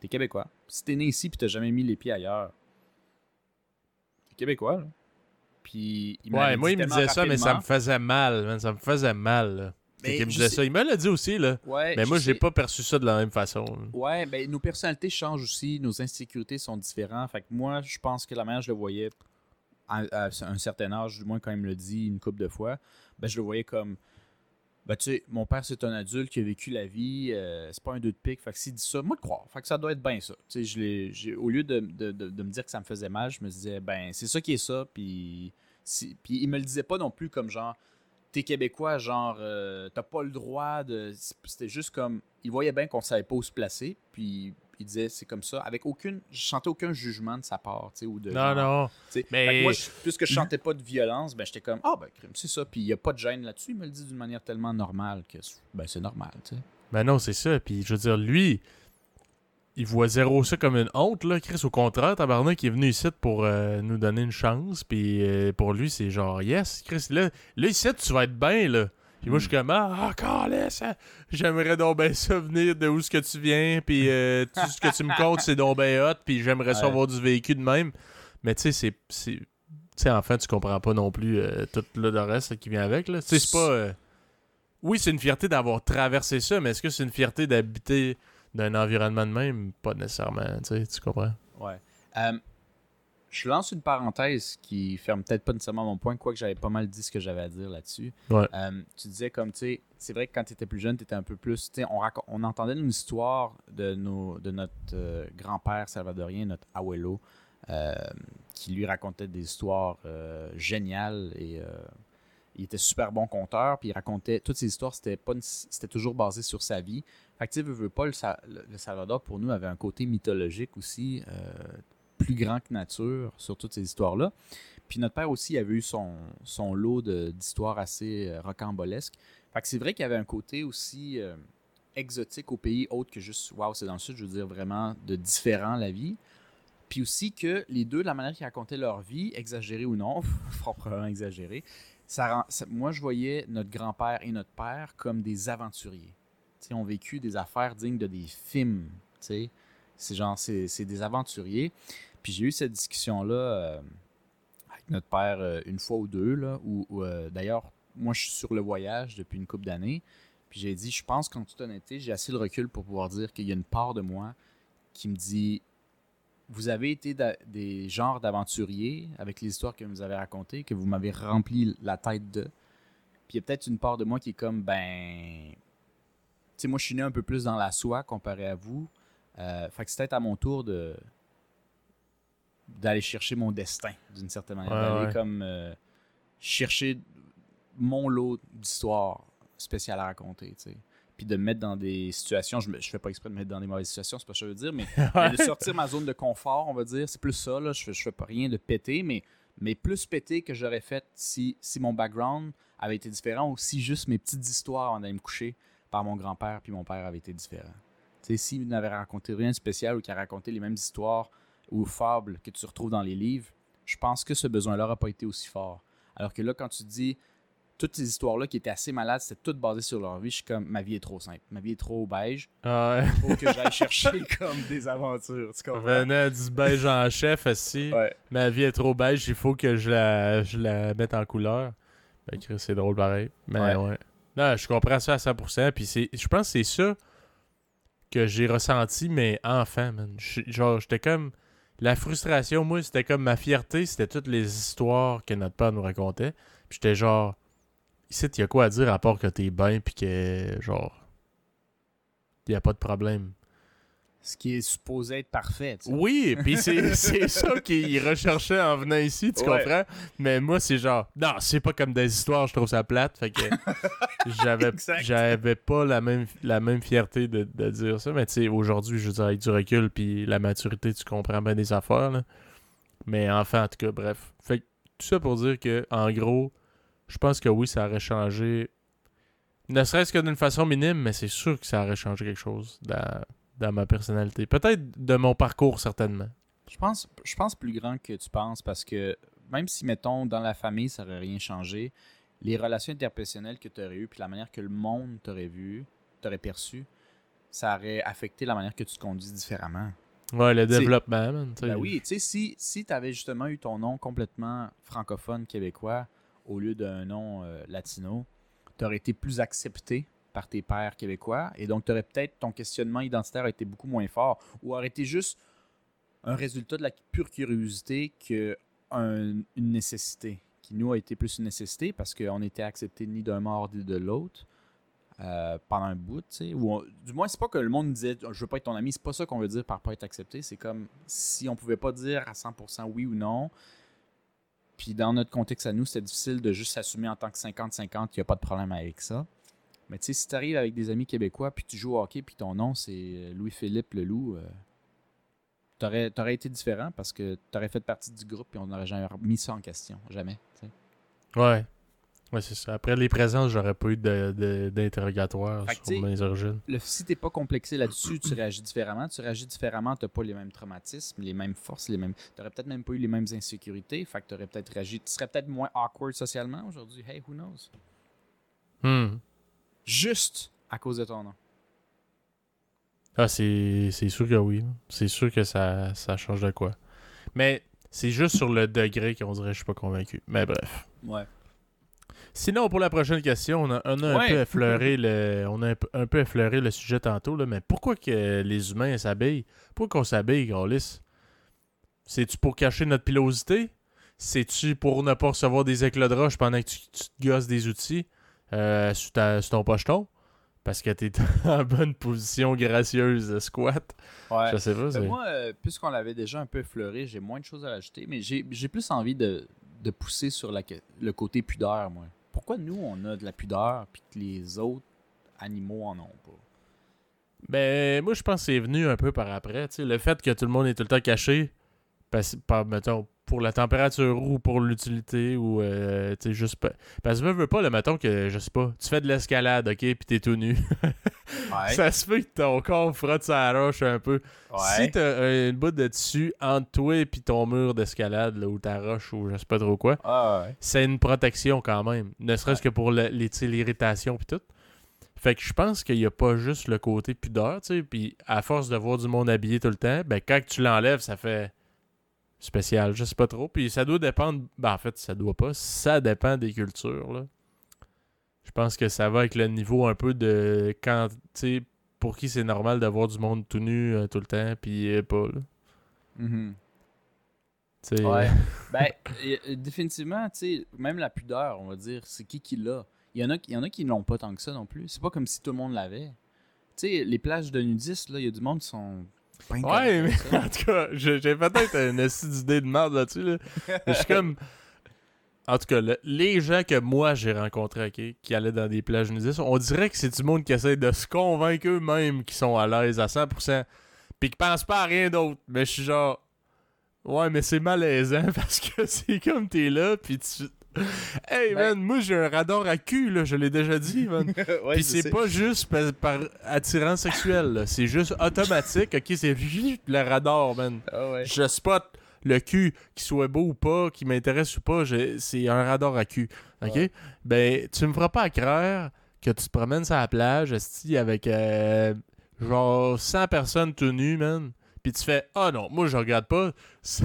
t'es québécois. Si t'es né ici puis t'as jamais mis les pieds ailleurs, t'es québécois, là. Puis il Ouais, moi, il me disait ça, mais ça me faisait mal, man, Ça me faisait mal, là. Mais me je disait sais- ça. Il me l'a dit aussi, là. Ouais, Mais je moi, j'ai sais. pas perçu ça de la même façon. Ouais, ben nos personnalités changent aussi, nos insécurités sont différentes. Fait que moi, je pense que la manière je le voyais à, à un certain âge, du moins quand il me le dit une couple de fois, ben je le voyais comme ben tu sais, mon père c'est un adulte qui a vécu la vie, euh, c'est pas un deux de pique, fait que s'il dit ça, moi de croire, fait que ça doit être bien ça. Tu sais, je au lieu de, de- de- de me dire que ça me faisait mal, je me disais ben c'est ça qui est ça, puis si- puis il me le disait pas non plus comme genre t'es québécois, genre euh, t'as pas le droit de. C'était juste comme. Il voyait bien qu'on savait pas où se placer, puis il disait c'est comme ça, avec aucune. Je sentais aucun jugement de sa part, tu sais, ou de. Non, genre, non. mais- moi, je- puisque je sentais pas de violence, ben j'étais comme ah ben crime, c'est ça, puis il y a pas de gêne là-dessus, il me le dit d'une manière tellement normale que ben c'est normal, tu sais. Ben non, c'est ça. Puis je veux dire, lui, il voit zéro ça comme une honte, là. Chris, au contraire, Tabarnak, est venu ici pour euh, nous donner une chance. Puis euh, pour lui, c'est genre, yes, Chris, là, là ici, tu vas être bien, là. Puis moi, je suis comme, ah, ça, j'aimerais donc bien ça venir de où ce que tu viens. Puis euh, tout ce que tu me comptes, c'est donc bien hot. Puis j'aimerais ça Ouais. avoir du véhicule de même. Mais tu sais, c'est. Tu sais, enfin, tu comprends pas non plus euh, tout le le reste qui vient avec, là. Tu sais, c'est pas. euh, Oui, c'est une fierté d'avoir traversé ça, mais est-ce que c'est une fierté d'habiter d'un environnement de même? Pas nécessairement, tu sais, tu comprends? Ouais. Euh, je lance une parenthèse qui ferme peut-être pas nécessairement mon point, quoique j'avais pas mal dit ce que j'avais à dire là-dessus. Ouais. Euh, tu disais comme, tu sais, c'est vrai que quand tu étais plus jeune, tu étais un peu plus. Tu sais, on, on entendait une histoire de, nos, de notre euh, grand-père salvadorien, notre abuelo, qui lui racontait des histoires géniales et. il était super bon conteur, puis il racontait toutes ces histoires, c'était pas une- c'était toujours basé sur sa vie. Fait que pas, le, Sa- le- le Salvador pour nous avait un côté mythologique aussi, euh, plus grand que nature sur toutes ces histoires-là. Puis notre père aussi avait eu son, son lot d'histoires assez euh, rocambolesques. Fait que c'est vrai qu'il y avait un côté aussi euh, exotique au pays, autre que juste, waouh, c'est dans le sud, je veux dire vraiment de différent la vie. Puis aussi que les deux, de la manière qu'ils racontaient leur vie, exagérée ou non, fort probablement exagérée, ça rend- moi je voyais notre grand-père et notre père comme des aventuriers. Ont vécu des affaires dignes de des films. C'est genre, c'est des aventuriers. Puis j'ai eu cette discussion-là euh, avec notre père euh, une fois ou deux, là, où, euh, d'ailleurs, moi je suis sur le voyage depuis une couple d'années. Puis j'ai dit, je pense qu'en toute honnêteté, j'ai assez le recul pour pouvoir dire qu'il y a une part de moi qui me dit vous avez été des genres d'aventuriers avec les histoires que vous avez racontées, que vous m'avez rempli la tête de. Puis il y a peut-être une part de moi qui est comme, ben. Tu sais, moi, je suis né un peu plus dans la soie comparé à vous. Euh, fait que c'est peut-être à mon tour de d'aller chercher mon destin, d'une certaine manière. Ouais, d'aller ouais. comme euh, chercher mon lot d'histoires spéciales à raconter, tu sais. Puis de me mettre dans des situations, je, me, je fais pas exprès de me mettre dans des mauvaises situations, c'est pas ce que je veux dire, mais mais de sortir ma zone de confort, on va dire. C'est plus ça, là. Je fais, je fais pas rien de péter, mais, mais plus péter que j'aurais fait si, si mon background avait été différent ou si juste mes petites histoires avant d'aller me coucher par mon grand-père puis mon père avaient été différents. Tu sais, s'il n'avait raconté rien de spécial ou qu'il a raconté les mêmes histoires ou fables que tu retrouves dans les livres, je pense que ce besoin-là n'aurait pas été aussi fort. Alors que là, quand tu dis toutes ces histoires-là qui étaient assez malades, c'était toutes basées sur leur vie, je suis comme, ma vie est trop simple, ma vie est trop beige, ouais. faut que j'aille chercher comme des aventures, tu comprends? Du beige en chef, aussi. Ouais. Ma vie est trop beige, il faut que je la, je la mette en couleur. Que c'est drôle pareil. Mais ouais. Ouais. Non, je comprends ça à 100%. Puis je pense que c'est ça que j'ai ressenti, mais enfant, man. Genre, j'étais comme. La frustration, moi, c'était comme ma fierté, c'était toutes les histoires que notre père nous racontait. Puis j'étais genre. Ici, il y a quoi à dire à part que t'es bien, puis que, genre. Il a pas de problème. Ce qui est supposé être parfait. Oui, puis c'est c'est ça qu'il recherchait en venant ici, tu Ouais. comprends? Mais moi, c'est genre, non, c'est pas comme des histoires, je trouve ça plate. Fait que j'avais j'avais pas la même, la même fierté de, de dire ça. Mais tu sais, aujourd'hui, je veux dire, avec du recul, puis la maturité, tu comprends bien des affaires. là. Mais enfin, en tout cas, bref. Fait que tout ça pour dire que, en gros, je pense que oui, ça aurait changé. Ne serait-ce que d'une façon minime, mais c'est sûr que ça aurait changé quelque chose dans, dans ma personnalité. Peut-être de mon parcours, certainement. Je pense, je pense plus grand que tu penses parce que même si, mettons, dans la famille, ça aurait rien changé, les relations interpersonnelles que tu aurais eues, puis la manière que le monde t'aurait vu, t'aurait perçu, ça aurait affecté la manière que tu te conduis différemment. Ouais, le T'sais, développement, man. Ben oui, tu sais, si, si tu avais justement eu ton nom complètement francophone québécois au lieu d'un nom euh, latino, tu aurais été plus accepté par tes pairs québécois et donc tu aurais peut-être ton questionnement identitaire a été beaucoup moins fort ou aurait été juste un résultat de la pure curiosité que un- une nécessité qui nous a été plus une nécessité parce qu'on était accepté ni d'un mort ni de l'autre euh, pendant un bout, tu sais. Ou du moins, c'est pas que le monde disait je veux pas être ton ami, c'est pas ça qu'on veut dire par pas être accepté. C'est comme si on pouvait pas dire à 100% oui ou non. Puis dans notre contexte à nous, c'était difficile de juste s'assumer en tant que 50-50, il n'y a pas de problème avec ça. Mais tu sais, si tu arrives avec des amis québécois, puis tu joues au hockey, puis ton nom c'est Louis-Philippe Leloup, euh, t'aurais, t'aurais été différent parce que t'aurais fait partie du groupe, puis on n'aurait jamais mis ça en question. Jamais. tu sais. Ouais. Ouais, c'est ça. Après les présences, j'aurais pas eu d'interrogatoire sur t'sais- mes origines. le, si t'es pas complexé là-dessus, tu réagis différemment. Tu réagis différemment, t'as pas les mêmes traumatismes, les mêmes forces, les mêmes. T'aurais peut-être même pas eu les mêmes insécurités. Fait que t'aurais peut-être réagi. Tu serais peut-être moins awkward socialement aujourd'hui. Hey, who knows? Hmm. Juste à cause de ton nom. Ah, c'est c'est sûr que oui. C'est sûr que ça, ça change de quoi. Mais c'est juste sur le degré qu'on dirait que je suis pas convaincu. Mais bref. Ouais. Sinon, pour la prochaine question, on a, on a un peu effleuré le, on a un, peu- un peu effleuré le sujet tantôt, là, mais pourquoi que les humains s'habillent? Pourquoi qu'on s'habille, Gaulis? C'est-tu pour cacher notre pilosité? C'est-tu pour ne pas recevoir des éclats de roche pendant que tu, tu te gosses des outils? Euh, sur, ta- sur ton pocheton? Parce que t'es en bonne position gracieuse de squat. Ouais. Je sais pas. Ben, moi, euh, puisqu'on l'avait déjà un peu effleuré, j'ai moins de choses à rajouter, mais j'ai plus envie de, de pousser sur la, le côté pudeur, moi. Pourquoi nous, on a de la pudeur, puis que les autres animaux en ont pas? Ben, moi, je pense que c'est venu un peu par après. tu le fait que tout le monde est tout le temps caché, parce, par, mettons, pour la température ou pour l'utilité, ou, euh, tu sais, juste pas. Parce que, veux, veux pas, le mettons que, je sais pas, tu fais de l'escalade, ok, pis t'es tout nu. Ouais. Ça se peut que ton corps frotte sa roche un peu. Si t'as une bout de tissu entre toi et puis ton mur d'escalade, ou ta roche, ou je sais pas trop quoi, Ah, ouais. c'est une protection quand même. Ne serait-ce que pour l'irritation puis tout. Fait que je pense qu'il n'y a pas juste le côté pudeur, tu sais. Puis à force de voir du monde habillé tout le temps, ben quand tu l'enlèves, ça fait spécial. Je sais pas trop. Puis ça doit dépendre. Ben en fait, ça doit pas. Ça dépend des cultures, là. Je pense que ça va avec le niveau un peu de quand, tu sais, pour qui c'est normal d'avoir du monde tout nu euh, tout le temps, puis euh, pas, là. Tu sais, Ouais. euh, ben, euh, définitivement, tu sais, même la pudeur, on va dire, c'est qui qui l'a? Il y en a, il y en a qui l'ont pas tant que ça non plus. C'est pas comme si tout le monde l'avait. Tu sais, les plages de nudistes, là, il y a du monde qui sont. Ouais, mais ça. en tout cas, j'ai peut-être une d'idée de merde là-dessus. Là. Mais Je suis comme. En tout cas, le- les gens que moi j'ai rencontrés, qui allaient dans des plages nudistes, on dirait que c'est du monde qui essaie de se convaincre eux-mêmes qu'ils sont à l'aise à 100%, puis qui pensent pas à rien d'autre. Mais je suis genre. Ouais, mais c'est malaisant parce que c'est comme t'es là, puis tu. Hey Ben- man, moi j'ai un radar à cul, là, je l'ai déjà dit, man. Ouais, Puis c'est pas juste par, par attirance sexuelle, c'est juste automatique. Ok, c'est le radar, man. Ah ouais. Je spot le cul, qu'il soit beau ou pas, qu'il m'intéresse ou pas, c'est un radar à cul. Ok? Ouais. Ben, tu me feras pas croire que tu te promènes sur la plage, esti, avec euh, genre 100 personnes tout nues, man. Puis tu fais Ah non, moi je regarde pas. je,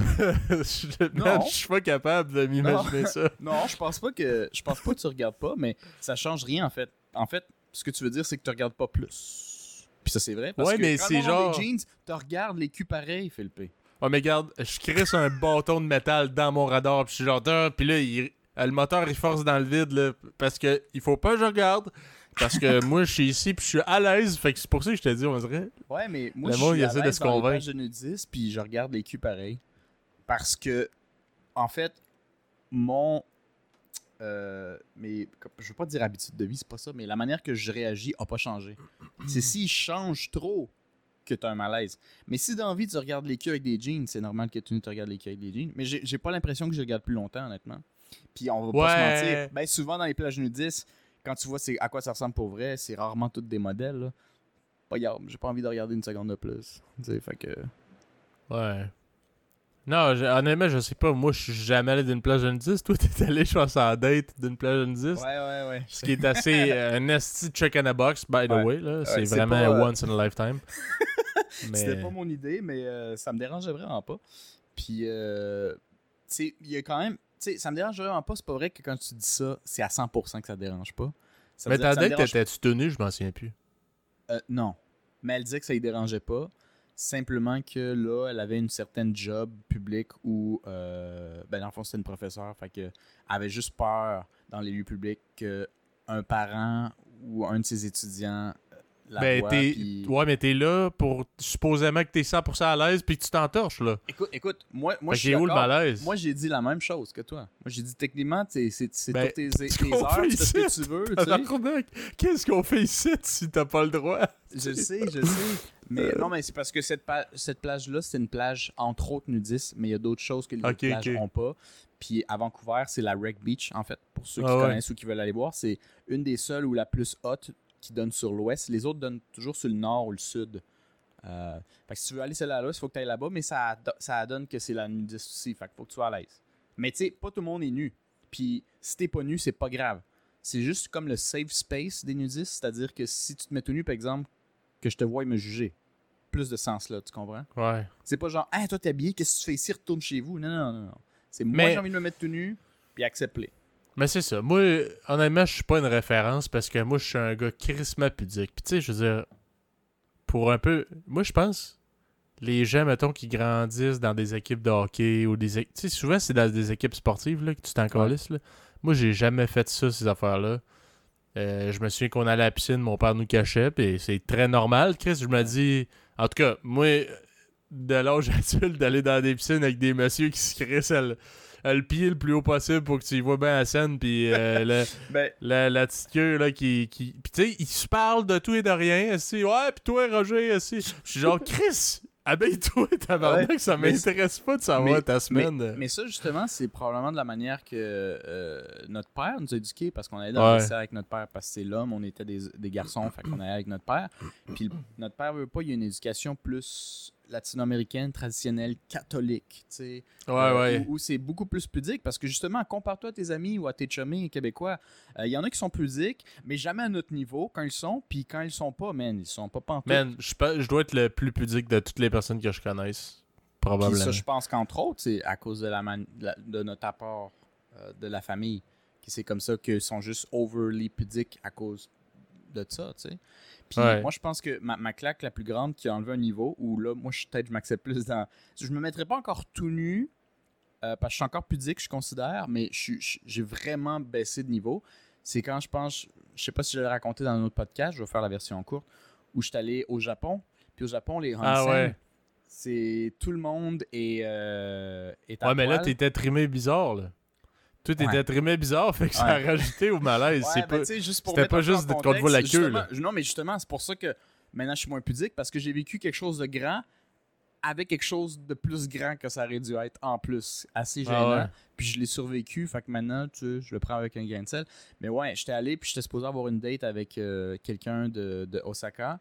man, je suis pas capable de m'imaginer ça. Non, je pense pas que je pense pas que tu regardes pas, mais ça change rien en fait. En fait, ce que tu veux dire, c'est que tu regardes pas plus. Puis ça, c'est vrai. Parce Ouais, que mais c'est genre- des jeans, tu regardes les culs pareils, Philippe. Oh, mais regarde, je crisse un bâton de métal dans mon radar, puis je suis genre, puis là, il- le moteur, il force dans le vide, là, parce que il faut pas que je regarde, Parce que moi, je suis ici, puis je suis à l'aise. Fait que c'est pour ça que je te dis, on dirait. Ouais, mais moi, Le je monde, suis il à essaie de l'aise se dans les pages de nudistes, puis je regarde les culs pareil. Parce que, en fait, mon... euh, mais je veux pas dire habitude de vie, c'est pas ça, mais la manière que je réagis a pas changé. C'est s'il change trop que t'as un malaise. Mais si dans la vie tu regardes les culs avec des jeans, c'est normal que tu te regardes les culs avec des jeans. Mais j'ai pas l'impression que je regarde plus longtemps, honnêtement. Puis on va pas se mentir. Ben, souvent dans les plages nudistes, quand tu vois à quoi ça ressemble pour vrai, c'est rarement toutes des modèles. là. Pas grave, j'ai pas envie de regarder une seconde de plus. Fait que. Ouais. Non, je- honnêtement, je sais pas. Moi, je suis jamais allé d'une plage de nudiste. Toi, t'es allé, je pense, en date d'une plage de nudiste. Ouais, ouais, ouais. Ce qui est assez euh, un esti check in a box, by the Ouais. way. là. c'est vraiment pas, euh, once in a lifetime. Mais... C'était pas mon idée, mais euh, ça me dérangeait vraiment pas. Puis, euh, tu sais, il y a quand même. Sais, ça me dérange vraiment pas. C'est pas vrai que quand tu dis ça, c'est à 100% que ça te dérange pas. Ça Mais veut dire- ta ça me date, dérange t'étais-tu tenu? Je m'en souviens plus. Euh, non. Mais elle disait que ça ne dérangeait pas. Simplement que là, elle avait une certaine job publique où, euh, ben dans le fond, c'était une professeure. Fait que, elle avait juste peur dans les lieux publics qu'un parent ou un de ses étudiants la ben, puis- Ouais, mais t'es là pour supposément que t'es 100% à l'aise puis que tu t'entorches, là. Écoute, écoute, moi, moi est où le malaise? Moi, j'ai dit la même chose que toi. Moi, j'ai dit techniquement, c'est Ben, toutes tes, tes heures, fait tu fais ce que tu veux. Qu'est-ce qu'on fait ici si t'as pas le droit? Je sais, je sais. Mais non, mais c'est parce que cette, pa- cette plage-là, c'est une plage entre autres nudiste, mais il y a d'autres choses que les Ok, autres plages n'ont pas. Puis à Vancouver, c'est la Wreck Beach, en fait, pour ceux qui Ah ouais. connaissent ou qui veulent aller voir. C'est une des seules ou la plus haute qui donne sur l'ouest. Les autres donnent toujours sur le nord ou le sud. Euh, fait que si tu veux aller celle-là, il faut que tu ailles là-bas, mais ça, ça donne que c'est la nudiste aussi. Fait qu'il faut que tu sois à l'aise. Mais tu sais, pas tout le monde est nu. Puis si t'es pas nu, c'est pas grave. C'est juste comme le safe space des nudistes, c'est-à-dire que si tu te mets tout nu, par exemple, que je te vois me juger. Plus de sens là, tu comprends? Ouais. C'est pas genre, ah, toi t'es habillé, qu'est-ce que tu fais ici, retourne chez vous. Non, non, non, non. C'est moi Mais- j'ai envie de me mettre tout nu, puis accepte-les. Mais c'est ça. Moi, honnêtement, je suis pas une référence parce que moi, je suis un gars crissement pudique. Puis tu sais, je veux dire, pour un peu... Moi, je pense, les gens, mettons, qui grandissent dans des équipes de hockey ou des... Tu sais, souvent, c'est dans des équipes sportives là, que tu t'en calisses. Moi, j'ai jamais fait ça, ces affaires-là. Euh, je me souviens qu'on allait à la piscine, mon père nous cachait, puis c'est très normal, Chris. Je me dis... En tout cas, moi, de l'âge adulte, d'aller dans des piscines avec des messieurs qui se crissent le, pied le plus haut possible pour que tu y vois bien la scène, puis euh, le- Ben, la, la petite queue là qui. qui... Puis tu sais, ils se parlent de tout et de rien. aussi. Ouais, puis toi, Roger, aussi. Je suis genre, Chris, abeille-toi, tabarnak, Ouais, ça m'intéresse pas de savoir mais- ta semaine. Mais ça, justement, c'est probablement de la manière que euh, notre père nous a éduqués, parce qu'on allait dans Ouais. le lycée avec notre père, parce que c'est l'homme, on était des, des garçons, fait qu'on allait avec notre père. Puis notre père veut pas, il y a une éducation plus latino-américaine, traditionnelle, catholique, tu sais. Ouais, Euh, ouais. Où, où c'est beaucoup plus pudique, parce que justement, compare-toi à tes amis ou à tes chummies québécois. Euh, Il y en a qui sont pudiques, mais jamais à notre niveau quand ils sont, puis quand ils sont pas, man, ils sont pas pantoute. Man, je dois être le plus pudique de toutes les personnes que je connaisse. Probablement. ça, je pense qu'entre autres, c'est à cause de, la man- de, la- de notre apport euh, de la famille. que C'est comme ça qu'ils sont juste overly pudiques à cause de ça, tu sais. Puis Ouais. moi, je pense que ma, ma claque la plus grande qui a enlevé un niveau, où là, moi, je- peut-être je m'accepte plus dans... Je me mettrais pas encore tout nu, euh, parce que je suis encore pudique, je considère, mais je suis- je- j'ai vraiment baissé de niveau. C'est quand je pense... Je sais pas si je l'ai raconté dans un autre podcast, je vais faire la version courte, où je suis allé au Japon. Puis au Japon, les Ah onsen, ouais. c'est tout le monde est, euh, est à Ouais, mais là, t'étais trimé bizarre, là. T'étais Ouais. trimé bizarre, fait que ça a rajouté au malaise. Ouais, c'est ben, pas... tu sais, juste pour c'était pas juste en qu'on te voit la queue, là. Non, mais justement, c'est pour ça que maintenant je suis moins pudique parce que j'ai vécu quelque chose de grand avec quelque chose de plus grand que ça aurait dû être en plus. Assez Ah gênant. ouais. Puis je l'ai survécu, fait que maintenant, tu sais, je le prends avec un grain de sel. Mais ouais, j'étais allé, puis j'étais supposé avoir une date avec euh, quelqu'un de, de Osaka.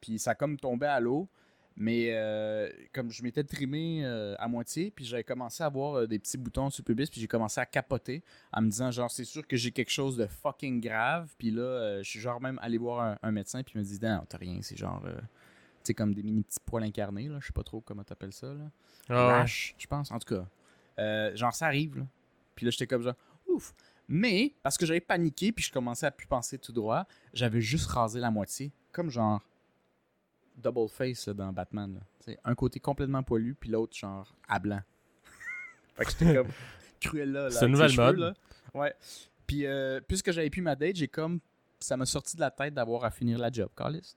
Puis ça a comme tombé à l'eau. Mais euh, comme je m'étais trimé euh, à moitié, puis j'avais commencé à avoir euh, des petits boutons sur le pubis, puis j'ai commencé à capoter en me disant genre c'est sûr que j'ai quelque chose de fucking grave. Puis là, je suis genre même allé voir un, un médecin, puis il me dit non, t'as rien, c'est genre tu sais comme des mini petits poils incarnés là, je sais pas trop comment t'appelles ça là. Rash, je pense, en tout cas. Genre, ça arrive, là. Puis là, j'étais comme genre, ouf. Mais, parce que j'avais paniqué, puis je commençais à plus penser tout droit, j'avais juste rasé la moitié. Comme genre, double face là, dans Batman. Là. Un côté complètement poilu, puis l'autre, genre, à blanc. fait que j'étais comme cruel là. là, C'est une nouvelle cheveux, mode. là. Ouais. Puis, euh, puisque j'avais plus ma date, j'ai comme ça m'a sorti de la tête d'avoir à finir la job, Carlis.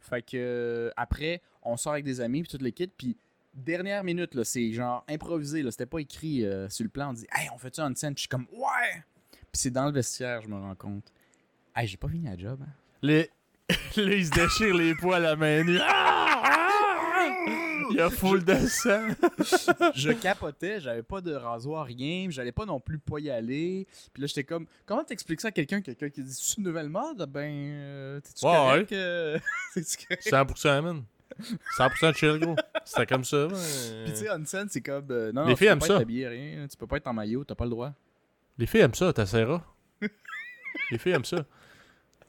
Fait que euh, après, on sort avec des amis, puis toute l'équipe, puis dernière minute, là, c'est genre improvisé, là, c'était pas écrit euh, sur le plan. On dit, hey, on fait ça en scène, puis je suis comme, ouais! Puis c'est dans le vestiaire, je me rends compte. Hey, j'ai pas fini la job, hein. Les... Là, il se déchire les poils à la main nue. Ah! Ah! Il y a foule de sang. je capotais, j'avais pas de rasoir, rien, j'allais pas non plus pas y aller. Puis là, j'étais comme, comment t'expliques ça à quelqu'un, quelqu'un qui dit, c'est une nouvelle mode? Ben, euh, t'es-tu Ouais, correct? euh? T'es-tu correct? 100%, man. 100% chill, gros. C'était comme ça. man. Puis tu sais, on scène, c'est comme, euh, non, Les non, filles tu aiment peux ça. pas être habillé, rien, tu peux pas être en maillot, t'as pas le droit. Les filles aiment ça, t'essaieras. Les filles aiment ça.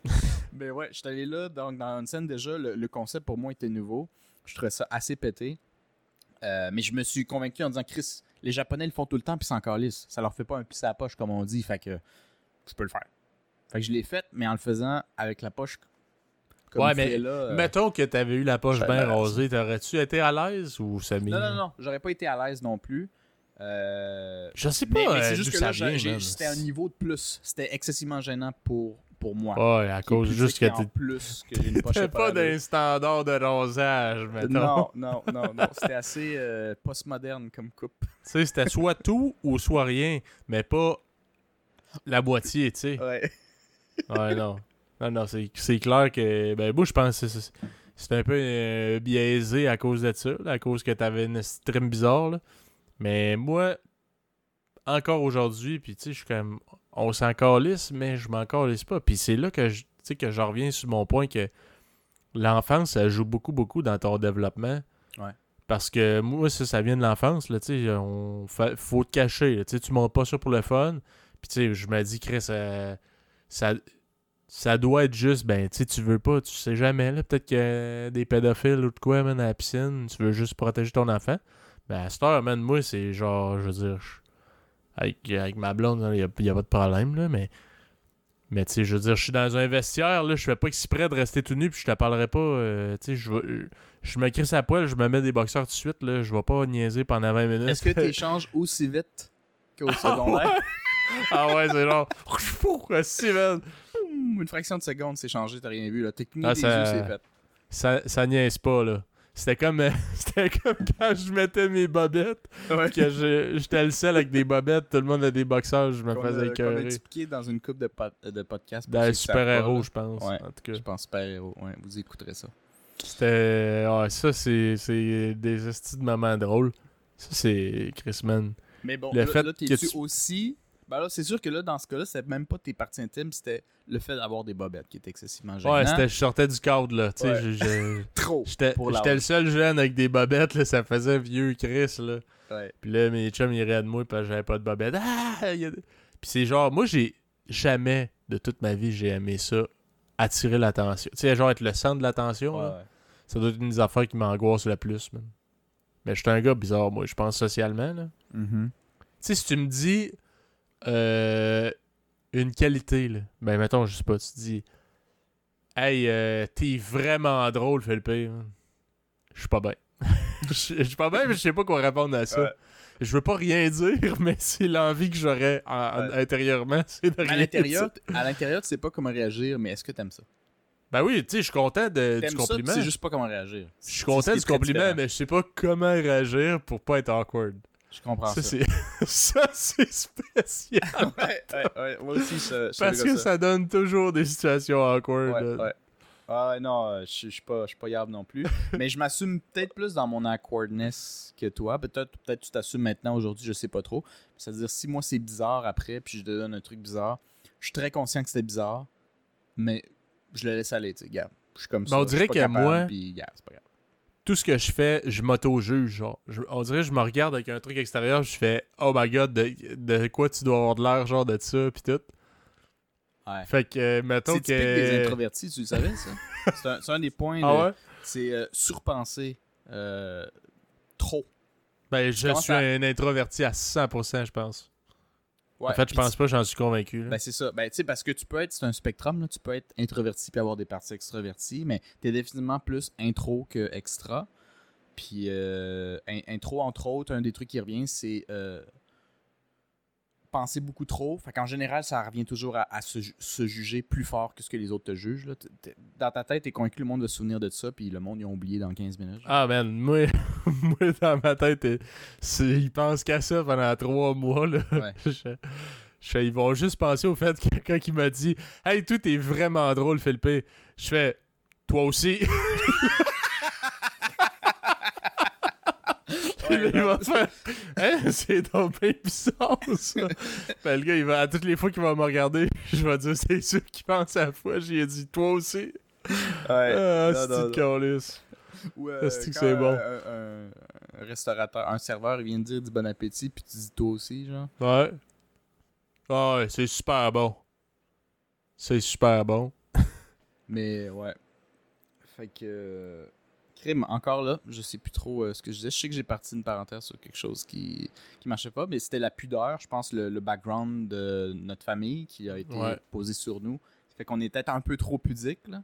Ben ouais, je suis allé là, donc dans une scène déjà, le, le concept pour moi était nouveau. Je trouvais ça assez pété. Euh, mais je me suis convaincu en disant, Chris, les Japonais le font tout le temps, puis c'est encore lisse. Ça leur fait pas un pisse à la poche, comme on dit, fait que je peux le faire. Fait que je l'ai fait, mais en le faisant avec la poche comme Ouais, mais là. euh, Mettons que t'avais eu la poche Ben, bien rasée, t'aurais-tu été à l'aise ou ça m'est- Non, non, non, j'aurais pas été à l'aise non plus. Euh, Je sais mais pas mais euh, c'est juste d'où que là, c'était un niveau de plus. C'était excessivement gênant pour, pour moi. Ouais, à cause juste que t'es- plus que j'ai une poche t'es pas d'un standard de rasage, mettons. Non, non, non, non. C'était assez euh, postmoderne comme coupe. Tu sais, c'était soit tout ou soit rien, mais pas la moitié, tu sais. Ouais. Ouais, non. Non, non, c'est clair que. Ben, moi, je pense que c'est- un peu euh, biaisé à cause de ça, là, à cause que t'avais une stream bizarre, là. Mais moi, encore aujourd'hui, puis tu sais, je suis comme. On s'en calisse, mais je m'en calisse pas. Puis c'est là que je, que je reviens sur mon point que l'enfance, ça joue beaucoup, beaucoup dans ton développement. Ouais. Parce que moi, ça, ça vient de l'enfance, là, tu sais, on fa- faut te cacher, là, tu montes pas ça pour le fun. Puis tu sais, je me dis, Chris, euh, ça, ça doit être juste, ben, tu tu veux pas, tu sais jamais, là, peut-être a des pédophiles ou de quoi, man, à la piscine, tu veux juste protéger ton enfant. Ben, à cette heure, man, moi, c'est genre, je veux dire, je- avec, avec ma blonde, il n'y a, pas de problème, là, mais, mais tu sais, je veux dire, je suis dans un vestiaire, là, je fais pas exprès de rester tout nu, puis je te parlerai pas, euh, tu sais, je me crisse à poil, je me mets des boxeurs tout de suite, là, je vais pas niaiser pendant 20 minutes. Est-ce que tu échanges aussi vite qu'au secondaire? ah ouais, c'est genre, si, man. Une fraction de seconde, c'est changé, t'as rien vu. Là. Cligné Ah, des ça- yeux, c'est fait. Ça, ça niaise pas, là. C'était comme, euh, c'était comme quand je mettais mes bobettes, que j'étais le seul avec des bobettes, tout le monde a des boxeurs, je me faisais a écœurer. expliqué dans une coupe de, pod- de podcast. Dans super-héros, là. je pense. Ouais. En tout cas. Je pense super-héros, ouais, vous écouterez ça. C'était. Ouais, ça, c'est c'est des estis de moments drôles. Ça, c'est Chris Man. Mais bon, Le là, fait là, que t'es-tu tu- aussi... Ben là, c'est sûr que là, dans ce cas-là, c'était même pas tes parties intimes, c'était le fait d'avoir des bobettes qui était excessivement gênant. Ouais, c'était, je sortais du cadre, là. Tu sais, Ouais. je- je- trop. j'étais, j'étais le seul jeune avec des bobettes, là. Ça faisait vieux Chris, là. Ouais. Puis là, mes chums, ils riaient de moi parce que j'avais pas de bobettes. Ah! y a Puis c'est genre, moi, j'ai jamais, de toute ma vie, j'ai aimé ça, attirer l'attention. Tu sais, genre être le centre de l'attention, Ouais, là. ouais. Ça doit être une des affaires qui m'angoisse le plus, man. Mais je suis un gars bizarre, moi, je pense socialement, là. Mhm. Tu sais, si tu me dis euh, une qualité, là, ben mettons, je sais pas, tu te dis Hey, euh, t'es vraiment drôle, Philippe. Je suis pas bien. Je suis pas bien, mais je sais pas quoi répondre à ça. Ouais. Je veux pas rien dire, mais c'est l'envie que j'aurais Ouais. intérieurement, c'est de rien À l'intérieur, dire. à l'intérieur, tu sais pas comment réagir, mais est-ce que t'aimes ça? Ben oui, tu sais, je suis content de- du compliment. sais juste pas comment réagir. Je suis C'est content du compliment, différent. mais je sais pas comment réagir pour pas être awkward. Je comprends Ça, ça. c'est spécial. ouais, ouais, ouais. Moi aussi, je, Parce que ça donne toujours des situations awkward. Ouais, ouais. Ah non, euh, je je suis pas, je suis pas yable non plus. mais je m'assume peut-être plus dans mon awkwardness que toi. Peut-être peut tu t'assumes maintenant, aujourd'hui, je sais pas trop. C'est-à-dire, si moi c'est bizarre après, puis je te donne un truc bizarre, je suis très conscient que c'était bizarre, mais je le laisse aller, tu sais, gars. Je suis comme Ben, ça. on dirait que capable, moi- puis, gars, c'est pas grave. Tout ce que je fais, je m'auto-juge. Genre. Je- on dirait que je me regarde avec un truc extérieur, je fais Oh my god, de, de quoi tu dois avoir de l'air, genre de ça, pis tout. Ouais. Fait que, euh, mettons C'est que. typique des introvertis, tu le savais, ça? c'est, un, c'est un des points. Ah de- ouais? C'est euh, surpenser euh, trop. Ben, je suis à- un introverti à 100%, je pense. Ouais, en fait, je pense pas, j'en suis convaincu. là. Ben, c'est ça. Ben, tu sais, parce que tu peux être, c'est un spectrum, là. tu peux être introverti puis avoir des parties extraverties, mais t'es définitivement plus intro que extra. Puis, euh, in- intro, entre autres, un des trucs qui revient, c'est euh, penser beaucoup trop. Fait qu'en général, ça revient toujours à, à se, ju- se juger plus fort que ce que les autres te jugent. là. T- t- Dans ta tête, t'es convaincu que le monde va se souvenir de ça, puis le monde, ils ont oublié dans 15 minutes. Ah, man, moi, moi dans ma tête, euh, ils pensent qu'à ça pendant trois mois, là. Ouais. Je- je- ils vont juste penser au fait que quelqu'un qui m'a dit Hey, tout est vraiment drôle, Philippe. Je fais Toi aussi. Puis là, il va faire Hein, c'est bien bizarre, ça. Ben, le gars, il va, à toutes les fois qu'il va me regarder, je vais dire C'est sûr qu'il pense à la fois. J'ai dit Toi aussi. Ah, non, c'est calice? Quand c'est bon? Un, un- un restaurateur, un serveur, il vient de dire du bon appétit, puis tu dis toi aussi, genre. Ouais. Ah ouais, c'est super bon. C'est super bon. Mais ouais. Fait que. Crime, encore là, je sais plus trop euh, ce que je disais. Je sais que j'ai parti une parenthèse sur quelque chose qui, qui marchait pas, mais c'était la pudeur, je pense, le, le background de notre famille qui a été Ouais. posé sur nous. Fait qu'on est peut-être un peu trop pudique, là.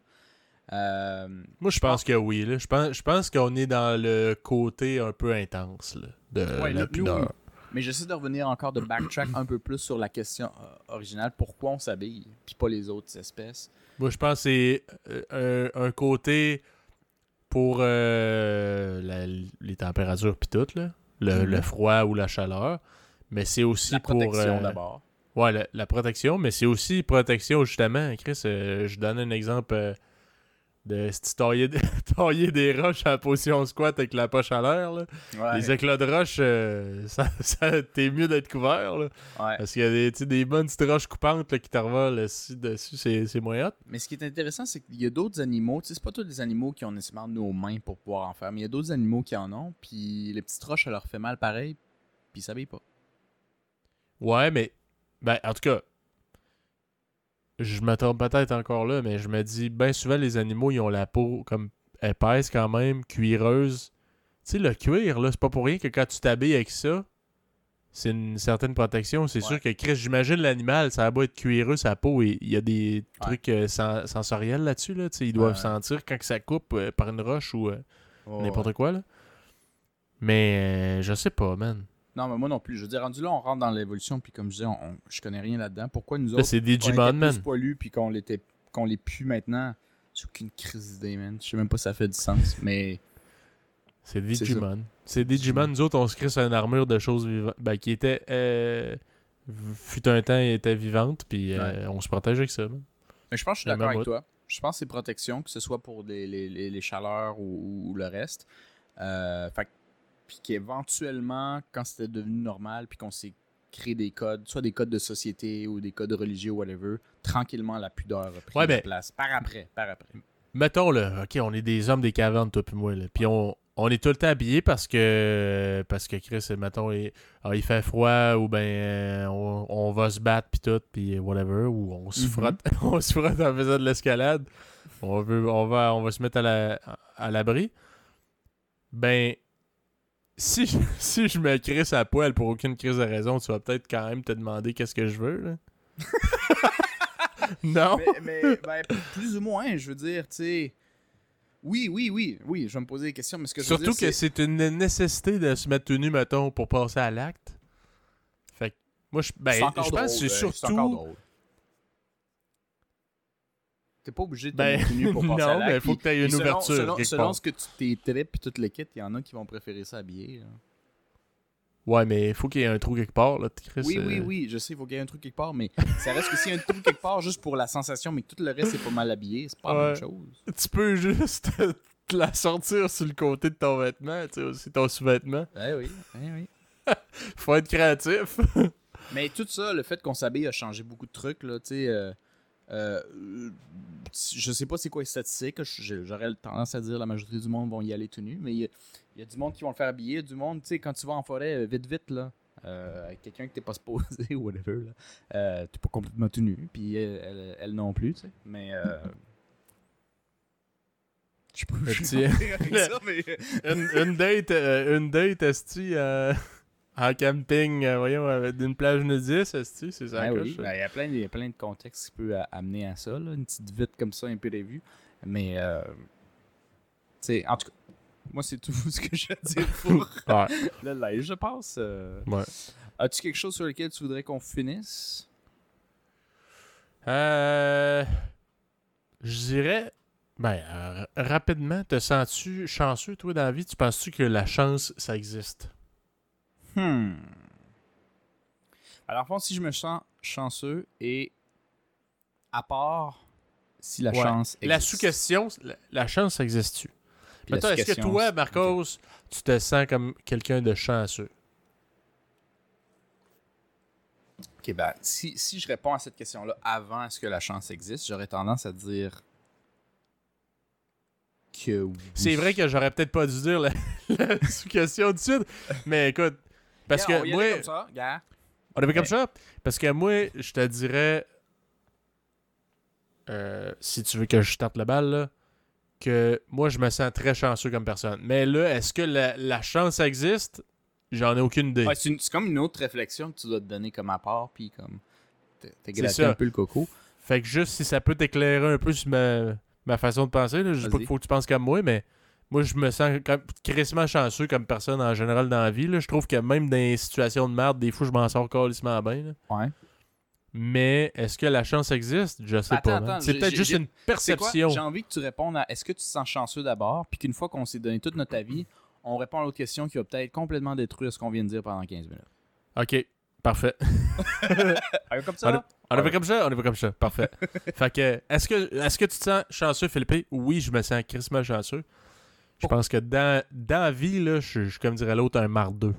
Euh, Moi, je pense que oui. Là. Je pense, je pense qu'on est dans le côté un peu intense là, de Ouais, la pudeur. mais j'essaie de revenir encore de backtrack un peu plus sur la question euh, originale. Pourquoi on s'habille, puis pas les autres espèces? Moi, je pense que c'est euh, un, un côté pour euh, la- les températures pis tout, là. Le, Mhm. le froid ou la chaleur. Mais c'est aussi La pour... protection euh, d'abord. Ouais, la, la protection, mais c'est aussi protection, justement. Chris, euh, je donne un exemple euh, de taillais, taillais des roches à la position squat avec la poche à l'air. Ouais. Les éclats de roches, euh, ça, ça- t'es mieux d'être couvert. Là, Ouais. parce qu'il y a des, des bonnes petites roches coupantes là, qui te revolent dessus, c'est, hot. Mais ce qui est intéressant, c'est qu'il y a d'autres animaux. C'est pas tous les animaux qui ont nécessairement nos mains pour pouvoir en faire, mais il y a d'autres animaux qui en ont. Puis les petites roches, ça leur fait mal pareil. Puis ils s'habillent pas. Ouais, mais ben, en tout cas, je me trompe peut-être encore là, mais je me dis, bien souvent, les animaux, ils ont la peau comme épaisse quand même, cuireuse. Tu sais, le cuir, là, c'est pas pour rien que quand tu t'habilles avec ça, c'est une certaine protection. C'est Ouais. sûr que, Chris, j'imagine l'animal, ça va beau être cuireux, sa peau, et il y a des trucs euh, sen- sensoriels là-dessus, là. Tu sais, ils doivent Ouais. sentir quand que ça coupe euh, par une roche ou euh, n'importe quoi, là. Mais, je sais pas, man. Non, mais moi non plus. Je veux dire, rendu là, on rentre dans l'évolution. Puis comme je disais, on- on- je connais rien là-dedans. Pourquoi nous autres, c'est des on était plus poilus puis qu'on l'était, qu'on l'est plus maintenant? J'ai aucune crise d'idée, man. Je sais même pas si ça fait du sens. Mais C'est C'est Digimon. C'est Digimon. Nous autres, on se crée sur une armure de choses vivantes. Ben, qui était. Euh, fut un temps, elle était vivante, puis euh, on se protège avec ça. man. Mais je pense que je suis d'accord avec toi. Je pense que c'est protection, que ce soit pour les, les, les- les chaleurs ou, ou le reste. Euh, fait que- puis qu'éventuellement, quand c'était devenu normal, puis qu'on s'est créé des codes, soit des codes de société ou des codes religieux, whatever, tranquillement, la pudeur a pris Ouais, ben- place. Par après, par après. Mettons, là, OK, on est des hommes des cavernes, toi puis moi, là. Puis on, on est tout le temps habillés parce que, parce que Chris, mettons, il, ah, il fait froid ou ben euh, on, on va se battre puis tout, puis whatever, ou on se Mhm. frotte, on se frotte en faisant de l'escalade. On, veut, on, va, on va se mettre à la- à l'abri. Ben, si, je- si je me crisse à poil pour aucune crise de raison, tu vas peut-être quand même te demander qu'est-ce que je veux, là. non? mais, mais, ben, plus ou moins, je veux dire, tu sais. Oui, oui, oui, oui, je vais me poser des questions, mais ce que je veux Surtout dire, que c'est une nécessité de se mettre tout nu, mettons, pour passer à l'acte. Fait que, moi, je, ben, je pense que c'est euh, c'est surtout. T'es pas obligé de Ben, pour passer non, mais faut puis- que tu aies une selon- ouverture. Selon, selon ce que tu t'es trip puis tout le kit, il y en a qui vont préférer là. Ouais, mais il faut qu'il y ait un trou quelque part, là, Chris. Oui, euh, oui, oui, je sais, il faut qu'il y ait un truc quelque part, mais ça reste que s'il y a un trou quelque part juste pour la sensation, mais que tout le reste est pas mal habillé, c'est pas la même chose. Tu peux juste te la sortir sur le côté de ton vêtement, tu sais, aussi ton sous-vêtement. Eh oui, eh oui. Faut être créatif. Mais tout ça, le fait qu'on s'habille a changé beaucoup de trucs, là, tu sais. euh, euh, je sais pas c'est quoi les statistiques, j'aurais tendance à dire la majorité du monde vont y aller tout nu, mais il y, a- il y a du monde qui vont le faire habiller, du monde, tu sais, quand tu vas en forêt, euh, vite, vite, là, euh, avec quelqu'un que t'es pas supposé ou whatever, là, euh, t'es pas complètement tout nu, puis elle, elle- elle non plus, tu sais, mais... Euh, je peux mais... une, une date, euh, une date, esti, euh, en camping, euh, voyons, euh, d'une plage nudiste, c'est ça. La oui, ben, il y a plein de, contextes qui peuvent a- amener à ça, là, une petite vite comme ça, imprévue. Mais, euh, tu sais, en tout cas, moi, c'est tout ce que j'ai à dire pour Ouais. le live, je pense. euh. Ouais. As-tu quelque chose sur lequel tu voudrais qu'on finisse? Euh. Je dirais. Ben, euh, rapidement, te sens-tu chanceux, toi, dans la vie? Tu penses-tu que la chance, ça existe? Hmm. Alors, en fond, si je me sens chanceux et à part si la Ouais. chance La existe. sous-question, la, la chance, existe-tu? La Mettons, est-ce que toi, Marcos, tu te sens comme quelqu'un de chanceux? Ok, ben, si, si je réponds à cette question-là avant est-ce que la chance existe, j'aurais tendance à dire que oui. C'est vrai que j'aurais peut-être pas dû dire la, la sous-question tout de suite, mais écoute, parce on que aller moi, comme ça, gars. on avait comme ça, parce que moi, je te dirais, euh, si tu veux que je tape la balle, là, que moi, je me sens très chanceux comme personne. Mais là, est-ce que la, la chance existe? J'en ai aucune idée. Ouais, c'est, comme une autre réflexion que tu dois te donner comme apport, puis comme C'est gratté un peu le coco. Fait que juste si ça peut t'éclairer un peu sur ma, ma façon de penser, là, je pas qu'il faut que tu penses comme moi, mais moi je me sens crissement chanceux comme personne en général dans la vie. là. Je trouve que même dans les situations de merde, des fois je m'en sors calissement bien. là. Ouais. Mais est-ce que la chance existe? Je sais Attends, pas. C'est peut-être juste une perception. J'ai envie que tu répondes à est-ce que tu te sens chanceux d'abord, puis qu'une fois qu'on s'est donné toute notre avis, on répond à l'autre question qui va peut-être complètement détruire ce qu'on vient de dire pendant 15 minutes. Ok, parfait. Ah, comme ça? On est Ouais. pas comme ça? On est pas comme ça. Parfait. fait que, est-ce que, est-ce que tu te sens chanceux, Philippe? Oui, je me sens crissement chanceux. Je pense que dans, dans la vie, là, je je suis comme dirait l'autre, un mardeux.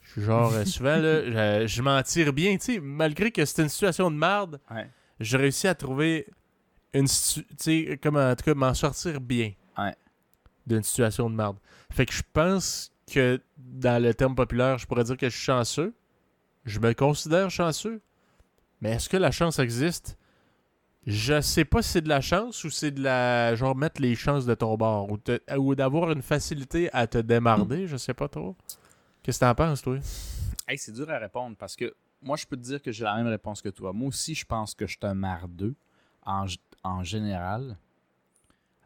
Je suis genre, euh, souvent, là, je, je m'en tire bien, tu sais, malgré que c'était une situation de marde, Ouais. j'ai réussi à trouver une tu sais, comme en tout cas, m'en sortir bien. Ouais. D'une situation de marde. Fait que je pense que dans le terme populaire, je pourrais dire que je suis chanceux. Je me considère chanceux. Mais est-ce que la chance existe? Je sais pas si c'est de la chance ou c'est de la. genre mettre les chances de ton bord ou, te- ou d'avoir une facilité à te démarder, je sais pas trop. Qu'est-ce que t'en penses, toi? Hey, c'est dur à répondre parce que moi, je peux te dire que j'ai la même réponse que toi. Moi aussi, je pense que je suis un mardeux en, en général.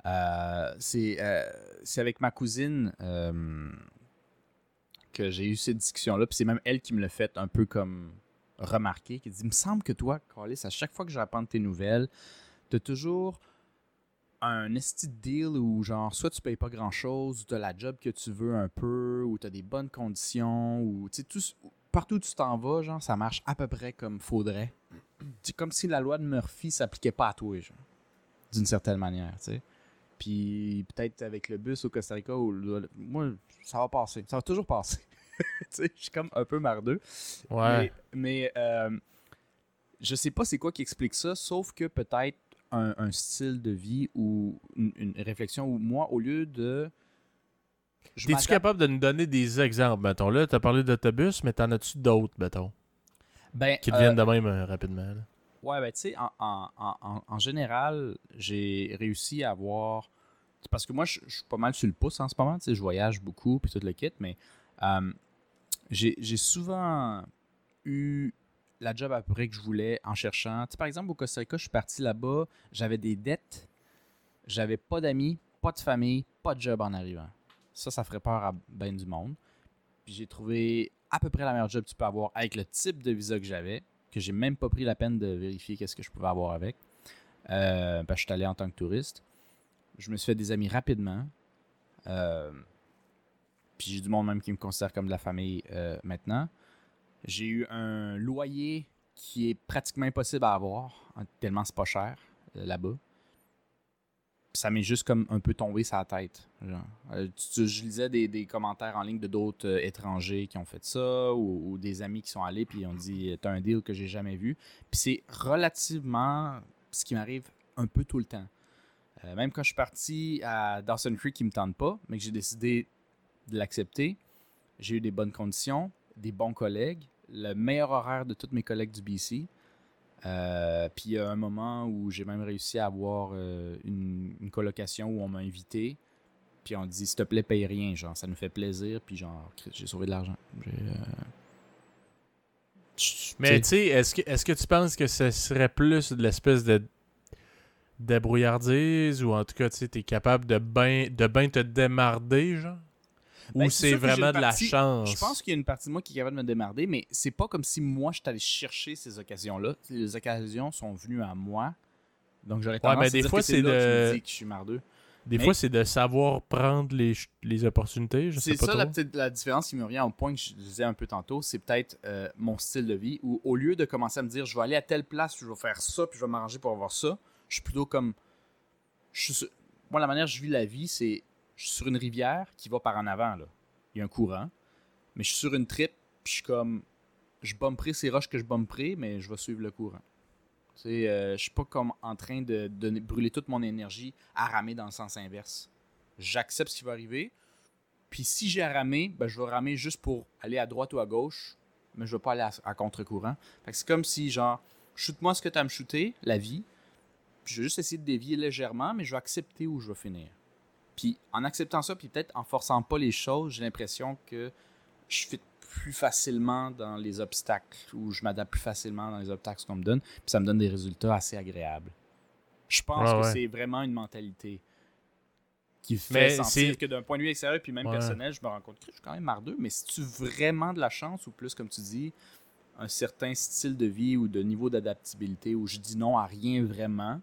Euh, c'est euh, c'est avec ma cousine euh, que j'ai eu cette discussion-là. Puis c'est même elle qui me l'a fait un peu comme remarquer. Qui dit Il me semble que toi, Carlis, à chaque fois que réponds tes nouvelles, t'as toujours un esti de deal où genre soit tu payes pas grand chose ou t'as la job que tu veux un peu ou t'as des bonnes conditions ou tu sais tout partout où tu t'en vas genre ça marche à peu près comme faudrait. C'est comme si la loi de Murphy s'appliquait pas à toi genre d'une certaine manière tu sais. Puis peut-être avec le bus au Costa Rica ou moi ça va passer. Ça va toujours passer je suis comme un peu mardeux Ouais. mais, mais, euh, je sais pas c'est quoi qui explique ça, sauf que peut-être un, un style de vie ou une, une réflexion où moi, au lieu de. T'es-tu capable de nous donner des exemples, mettons? Là, t'as parlé d'autobus, mais t'en as-tu d'autres, mettons, Ben, qui te euh, de même euh, rapidement? là? Ouais, ben tu sais, en, en- en- général, j'ai réussi à avoir. Parce que moi, je je suis pas mal sur le pouce en ce moment, tu sais, je voyage beaucoup, puis tout le kit, mais euh, j'ai souvent eu la job à peu près que je voulais en cherchant. Tu sais, par exemple, au Costa Rica, je suis parti là-bas, j'avais des dettes, j'avais pas d'amis, pas de famille, pas de job en arrivant. Ça, ça ferait peur à ben du monde. Puis j'ai trouvé à peu près la meilleure job que tu peux avoir avec le type de visa que j'avais, que j'ai même pas pris la peine de vérifier qu'est-ce que je pouvais avoir avec. Euh, ben, je suis allé en tant que touriste. Je me suis fait des amis rapidement. Euh, puis j'ai du monde même qui me considère comme de la famille euh, maintenant. J'ai eu un loyer qui est pratiquement impossible à avoir, hein, tellement c'est pas cher euh, là-bas. Ça m'est juste comme un peu tombé la tête. Euh, tu- je lisais des, commentaires en ligne de d'autres étrangers qui ont fait ça ou, des amis qui sont allés puis ils ont dit t'as un deal que j'ai jamais vu. Puis c'est relativement ce qui m'arrive un peu tout le temps. Même quand je suis parti à Dawson Creek qui me tente pas, mais que j'ai décidé de l'accepter, j'ai eu des bonnes conditions, des bons collègues, le meilleur horaire de tous mes collègues du BC. Euh, puis il y a un moment où j'ai même réussi à avoir euh, une, une colocation où on m'a invité. Puis on dit s'il te plaît, paye rien, genre ça nous fait plaisir. Puis genre, j'ai sauvé de l'argent. Euh, Mais tu sais, est-ce que, est-ce que tu penses que ce serait plus de l'espèce de débrouillardise ou en tout cas, tu sais, t'es capable de bien de ben te démarder, genre? Ou Ben, c'est que j'ai vraiment de la chance? Je pense qu'il y a une partie de moi qui est capable de me démarrer, mais c'est pas comme si moi, je allé chercher ces occasions-là. Les occasions sont venues à moi. Donc, j'aurais tendance mais à des dire fois, que c'est là que je de- me dis que je suis mardeux. Des Mais- fois, c'est de savoir prendre les, les opportunités. Je sais C'est ça la, petite- la différence qui me revient au point que je disais un peu tantôt, c'est peut-être euh, mon style de vie où au lieu de commencer à me dire je vais aller à telle place, puis je vais faire ça, puis je vais m'arranger pour avoir ça, je suis plutôt comme. Je suis sur- Moi, la manière dont je vis la vie, c'est. Je suis sur une rivière qui va par en avant. Là. Il y a un courant, mais je suis sur une trip, puis je suis comme. Je bomberai ces roches que je bomberai, mais je vais suivre le courant. Tu sais, euh, je suis pas comme en train de brûler toute mon énergie à ramer dans le sens inverse. J'accepte ce qui va arriver, puis si j'ai à ramer, ben, je vais ramer juste pour aller à droite ou à gauche, mais je vais pas aller à, contre-courant. Fait c'est comme si, genre, shoot-moi ce que tu as à me shooter, la vie, puis je vais juste essayer de dévier légèrement, mais je vais accepter où je vais finir. Puis en acceptant ça, puis peut-être en forçant pas les choses, j'ai l'impression que je fit plus facilement dans les obstacles, ou je m'adapte plus facilement dans les obstacles qu'on me donne, puis ça me donne des résultats assez agréables. Je pense Ouais, que c'est vraiment une mentalité qui fait Mais sentir que d'un point de vue extérieur puis même Ouais. personnel, je me rends compte que je suis quand même mardeux, mais si tu vraiment de la chance ou plus, comme tu dis, un certain style de vie ou de niveau d'adaptabilité où je dis non à rien vraiment,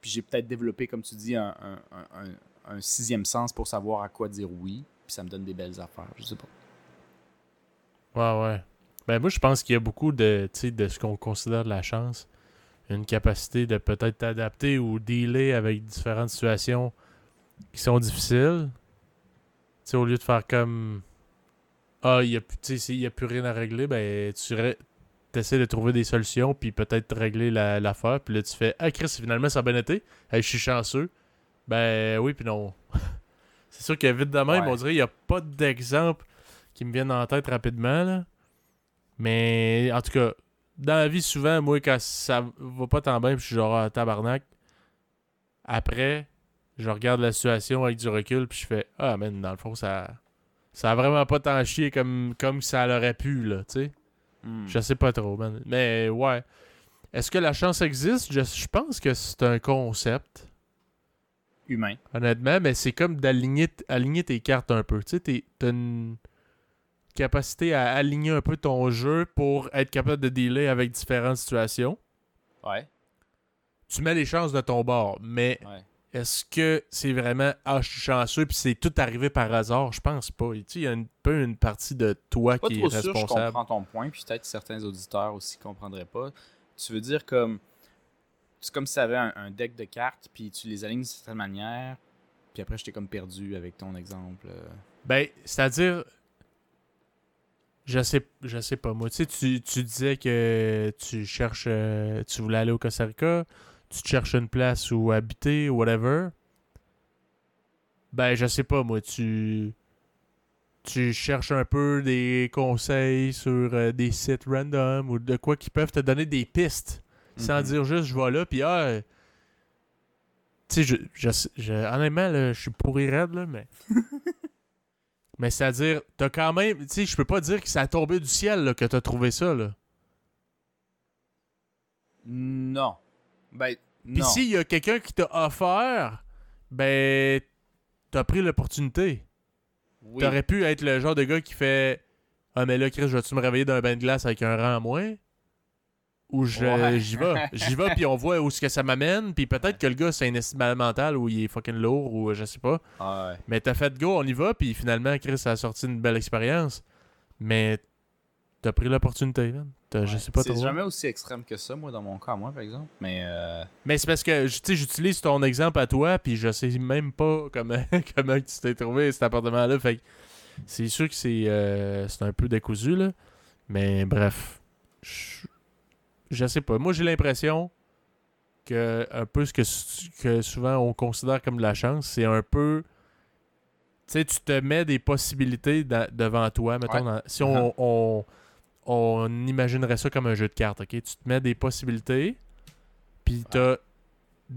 puis j'ai peut-être développé, comme tu dis, un, un- un- un- sixième sens pour savoir à quoi dire oui, puis ça me donne des belles affaires, je sais pas. Ouais, ouais. Ben, moi, je pense qu'il y a beaucoup de, de ce qu'on considère de la chance. Une capacité de peut-être t'adapter ou dealer avec différentes situations qui sont difficiles. Tu sais, au lieu de faire comme. Ah, il n'y a, a plus rien à régler, ben, tu essaies de trouver des solutions, puis peut-être régler la- l'affaire. puis là, tu fais Ah, Chris, finalement, ça a bien été. Hey, je suis chanceux. Ben, oui, puis non. C'est sûr que vite de même, Ouais. on dirait qu'il n'y a pas d'exemple qui me viennent en tête rapidement. Là. Mais en tout cas, dans la vie, souvent, moi, quand ça va pas tant bien, puis je suis genre à tabarnak, après, je regarde la situation avec du recul, puis je fais Ah, man, dans le fond, ça, ça a vraiment pas tant chier comme, comme ça l'aurait pu, là, tu sais. Hmm. Je sais pas trop, man. Mais ouais. Est-ce que la chance existe? Je, je pense que c'est un concept Humain. honnêtement, mais c'est comme d'aligner aligner tes cartes un peu. Tu sais, t'as une capacité à aligner un peu ton jeu pour être capable de dealer avec différentes situations. Ouais. Tu mets les chances de ton bord, mais Ouais. est-ce que c'est vraiment ah, je suis chanceux puis c'est tout arrivé par hasard? Je pense pas. Tu sais, il y a un peu une partie de toi Pas qui trop est sûr, je responsable. comprends ton point, puis peut-être certains auditeurs aussi comprendraient pas. Tu veux dire comme. C'est comme si tu avais un, deck de cartes, puis tu les alignes d'une certaine manière, puis après, je t'ai comme perdu avec ton exemple. euh. Ben, c'est-à-dire. Je sais, je sais pas, moi. Tu sais, tu, tu disais que tu cherches. euh, tu voulais aller au Costa Rica, tu cherches une place où habiter, whatever. Ben, je sais pas, moi. Tu. Tu cherches un peu des conseils sur euh, des sites random ou de quoi qui peuvent te donner des pistes. Sans Mhm. dire juste, je vais là, puis ah. euh, Tu sais, je, je, je- honnêtement, là, je suis pourri raide, là, mais. mais c'est-à-dire, t'as quand même. Tu sais, je peux pas dire que ça a tombé du ciel, là, que t'as trouvé ça, là. Non. Ben, Puis s'il y a quelqu'un qui t'a offert, ben. T'as pris l'opportunité. Oui. T'aurais pu être le genre de gars qui fait Ah, mais là, Chris, vas-tu me réveiller d'un bain de glace avec un rang en moins Ou je- Ouais. j'y vais. J'y vais, puis on voit où ce que ça m'amène. Puis peut-être que le gars, c'est un estime mental ou il est fucking lourd ou je sais pas. Ah ouais. Mais t'as fait go, on y va, puis finalement, Chris a sorti une belle expérience. Mais t'as pris l'opportunité, man. Je Ouais. sais pas C'est jamais aussi extrême que ça, moi, dans mon cas, moi, par exemple. Mais. euh, Mais c'est parce que, tu sais, j'utilise ton exemple à toi, puis je sais même pas comment, comment tu t'es trouvé cet appartement-là. Fait que c'est sûr que c'est euh, c'est un peu décousu, là. Mais bref. Je, je sais pas. Moi, j'ai l'impression que un peu ce que, souvent on considère comme de la chance, c'est un peu. Tu sais, tu te mets des possibilités devant toi. Mettons, Ouais. dans- si on, on, on imaginerait ça comme un jeu de cartes, ok? Tu te mets des possibilités, puis t'as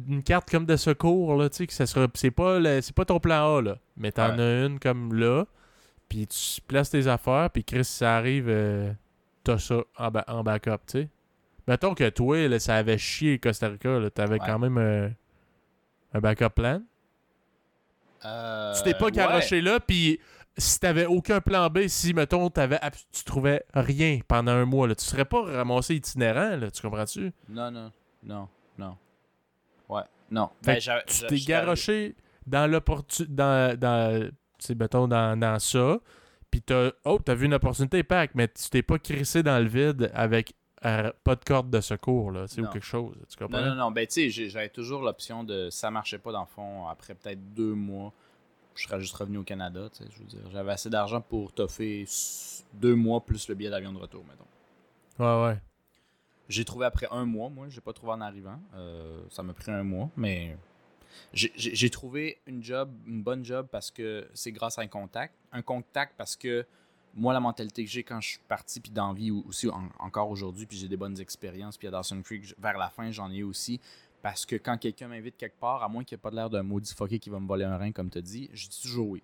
une carte comme de secours, là, tu sais, que ça sera. C'est pas, le- c'est pas ton plan A, là. Mais t'en Ouais. as une comme là, puis tu places tes affaires, puis Chris, si ça arrive, euh, t'as ça en, ba- en backup, tu sais. Mettons que toi, là, ça avait chié Costa Rica, là, t'avais Ouais. quand même euh, un backup plan? euh, Tu t'es pas ouais. garoché là, puis si t'avais aucun plan B, si, mettons, t'avais, tu trouvais rien pendant un mois, là, tu serais pas ramassé itinérant, là, tu comprends-tu? Non, non, non, non. Ouais, non. Ben, tu t'es garoché dans l'opportunité, dans, dans, tu mettons, dans, dans ça, puis t'as, oh, t'as vu une opportunité, pack, mais tu t'es pas crissé dans le vide avec euh, pas de corde de secours, là, tu sais, ou quelque chose, tu comprends? Non, non, non. Ben, tu sais, j'avais toujours l'option de. Ça marchait pas dans le fond, après peut-être deux mois, je serais juste revenu au Canada, tu sais. Je veux dire, j'avais assez d'argent pour toffer deux mois plus le billet d'avion de retour, mettons. Ouais, ouais. J'ai trouvé après un mois, moi. J'ai pas trouvé en arrivant. Euh, ça m'a pris un mois, mais j'ai trouvé une job, une bonne job parce que c'est grâce à un contact. Un contact parce que moi, la mentalité que j'ai quand je suis parti, puis dans la vie aussi en- encore aujourd'hui, puis j'ai des bonnes expériences, puis à Dawson Creek, vers la fin, j'en ai aussi. Parce que quand quelqu'un m'invite quelque part, à moins qu'il n'y ait pas l'air d'un maudit fucké qui va me voler un rein, comme tu dit, je dis toujours oui.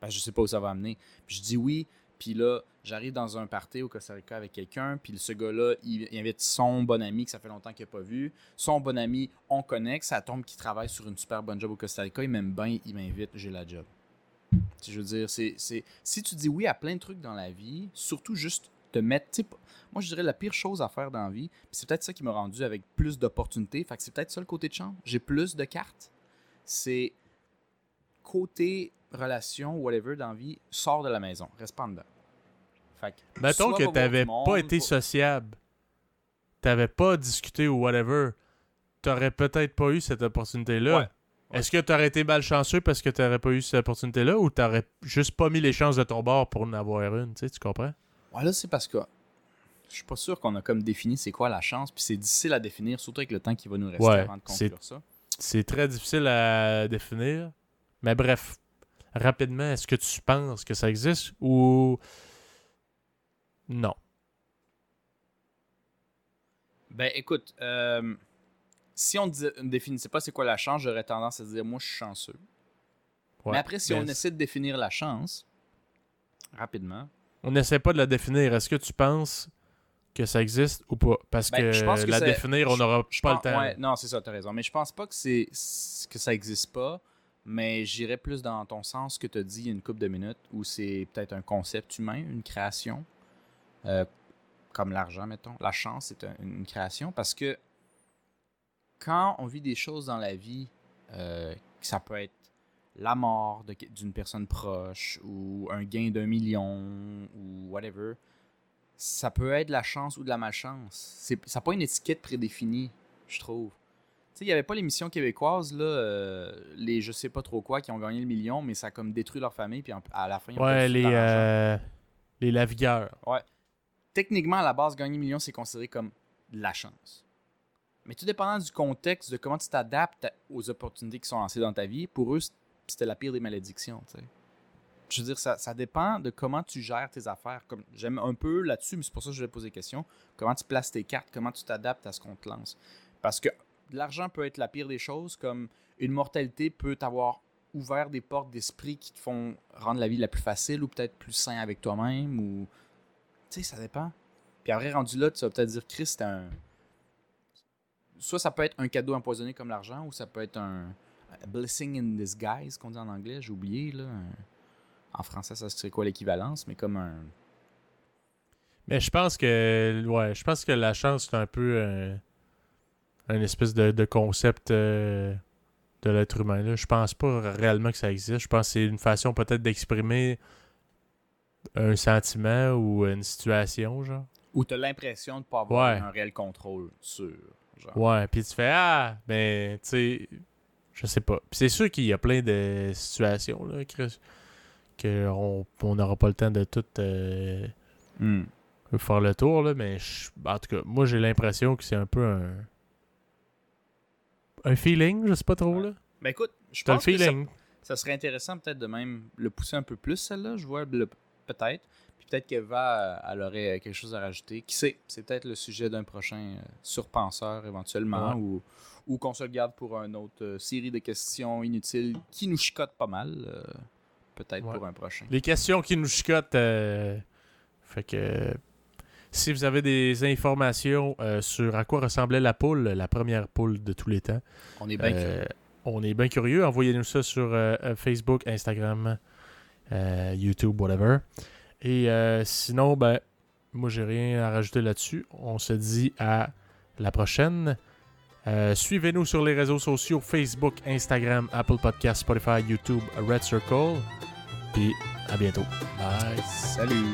Parce que je sais pas où ça va amener. Puis je dis oui, puis là, j'arrive dans un party au Costa Rica avec quelqu'un, puis ce gars-là, il, il invite son bon ami que ça fait longtemps qu'il n'a pas vu. Son bon ami, on connecte, ça tombe qu'il travaille sur une super bonne job au Costa Rica, il m'aime bien, il m'invite, j'ai la job. Je veux dire, c'est, c'est- si tu dis oui à plein de trucs dans la vie, surtout juste te mettre. Moi, je dirais la pire chose à faire dans la vie, c'est peut-être ça qui m'a rendu avec plus d'opportunités. Fait que c'est peut-être ça le côté de chance. J'ai plus de cartes. C'est côté relation, whatever, dans la vie, sors de la maison, reste pas en dedans. Fait que, Mettons que t'avais monde, pas été sociable, t'avais pas discuté ou whatever, t'aurais peut-être pas eu cette opportunité-là. Ouais. Ouais. Est-ce que t'aurais été malchanceux parce que t'aurais pas eu cette opportunité-là ou t'aurais juste pas mis les chances de ton bord pour en avoir une, tu tu comprends? Ouais, là, c'est parce que je suis pas sûr qu'on a comme défini c'est quoi la chance, puis c'est difficile à définir, surtout avec le temps qui va nous rester Ouais, avant de conclure ça. C'est très difficile à définir. Mais bref, rapidement, est-ce que tu penses que ça existe ou non? Ben écoute, euh, si on ne définissait pas c'est quoi la chance, j'aurais tendance à dire moi je suis chanceux. Ouais. Mais après, si on essaie de définir la chance, rapidement, On n'essaie pas de la définir. Est-ce que tu penses que ça existe ou pas? Parce Ben, que, je pense que la définir, on n'aura pas pense- le temps. ouais, non, c'est ça, t'as raison. Mais je pense pas que c'est que ça existe pas. Mais j'irais plus dans ton sens que tu as dit il y a une couple de minutes où c'est peut-être un concept humain, une création. Euh, comme l'argent, mettons. La chance, c'est un- une création parce que quand on vit des choses dans la vie, euh, ça peut être la mort d'une personne proche ou un gain d'un million ou whatever, ça peut être de la chance ou de la malchance. Ça n'a pas une étiquette prédéfinie, je trouve. Tu sais, il n'y avait pas l'émission québécoise, là, euh, les je sais pas trop quoi, qui ont gagné le million, mais ça a comme détruit leur famille, puis à la fin, ils ont Ouais, les, euh, les lavigueurs. Techniquement, à la base, gagner le million, c'est considéré comme de la chance. Mais tout dépendant du contexte, de comment tu t'adaptes aux opportunités qui sont lancées dans ta vie, pour eux, c'était la pire des malédictions. tu sais. Je veux dire, ça, ça dépend de comment tu gères tes affaires. Comme J'aime un peu là-dessus, mais c'est pour ça que je vais poser des questions. Comment tu places tes cartes, comment tu t'adaptes à ce qu'on te lance? Parce que l'argent peut être la pire des choses, comme une mortalité peut t'avoir ouvert des portes d'esprit qui te font rendre la vie la plus facile ou peut-être plus sain avec toi-même ou tu sais, ça dépend. Puis après, rendu là, tu vas peut-être dire, Chris, c'est un. Soit ça peut être un cadeau empoisonné comme l'argent, ou ça peut être un, blessing in disguise, qu'on dit en anglais, j'ai oublié, là. Un- En français, ça serait quoi l'équivalence, mais comme un. Mais je pense que ouais, je pense que la chance, c'est un peu euh, un espèce de, de concept euh, de l'être humain. Là. Je pense pas réellement que ça existe. Je pense que c'est une façon peut-être d'exprimer un sentiment ou une situation, genre. Où tu as l'impression de ne pas avoir Ouais. un réel contrôle sur. Genre. Ouais, puis tu fais Ah, ben, tu sais, je sais pas. Puis c'est sûr qu'il y a plein de situations, là, Chris, qu'on on n'aura pas le temps de tout euh, Hmm. faire le tour, là, mais je- en tout cas, moi j'ai l'impression que c'est un peu un. Un feeling, je sais pas trop, Ouais. là. Ben écoute, je le pense que ça, ça serait intéressant peut-être de même le pousser un peu plus, celle-là. Je vois le- peut-être. Peut-être qu'Eva, euh, elle aurait quelque chose à rajouter. Qui sait? C'est peut-être le sujet d'un prochain euh, surpenseur éventuellement Ouais. ou, ou qu'on se le garde pour une autre euh, série de questions inutiles qui nous chicotent pas mal. euh, peut-être Ouais. pour un prochain. Les questions qui nous chicotent. euh, Fait que. Si vous avez des informations euh, sur à quoi ressemblait la poule, la première poule de tous les temps, On est bien Euh, on est bien curieux. Envoyez-nous ça sur euh, euh, Facebook, Instagram, euh, YouTube, whatever. Et euh, sinon, ben, moi, j'ai rien à rajouter là-dessus. On se dit à la prochaine. Euh, Suivez-nous sur les réseaux sociaux Facebook, Instagram, Apple Podcast, Spotify, YouTube, Red Circle. Puis à bientôt. Bye. Salut!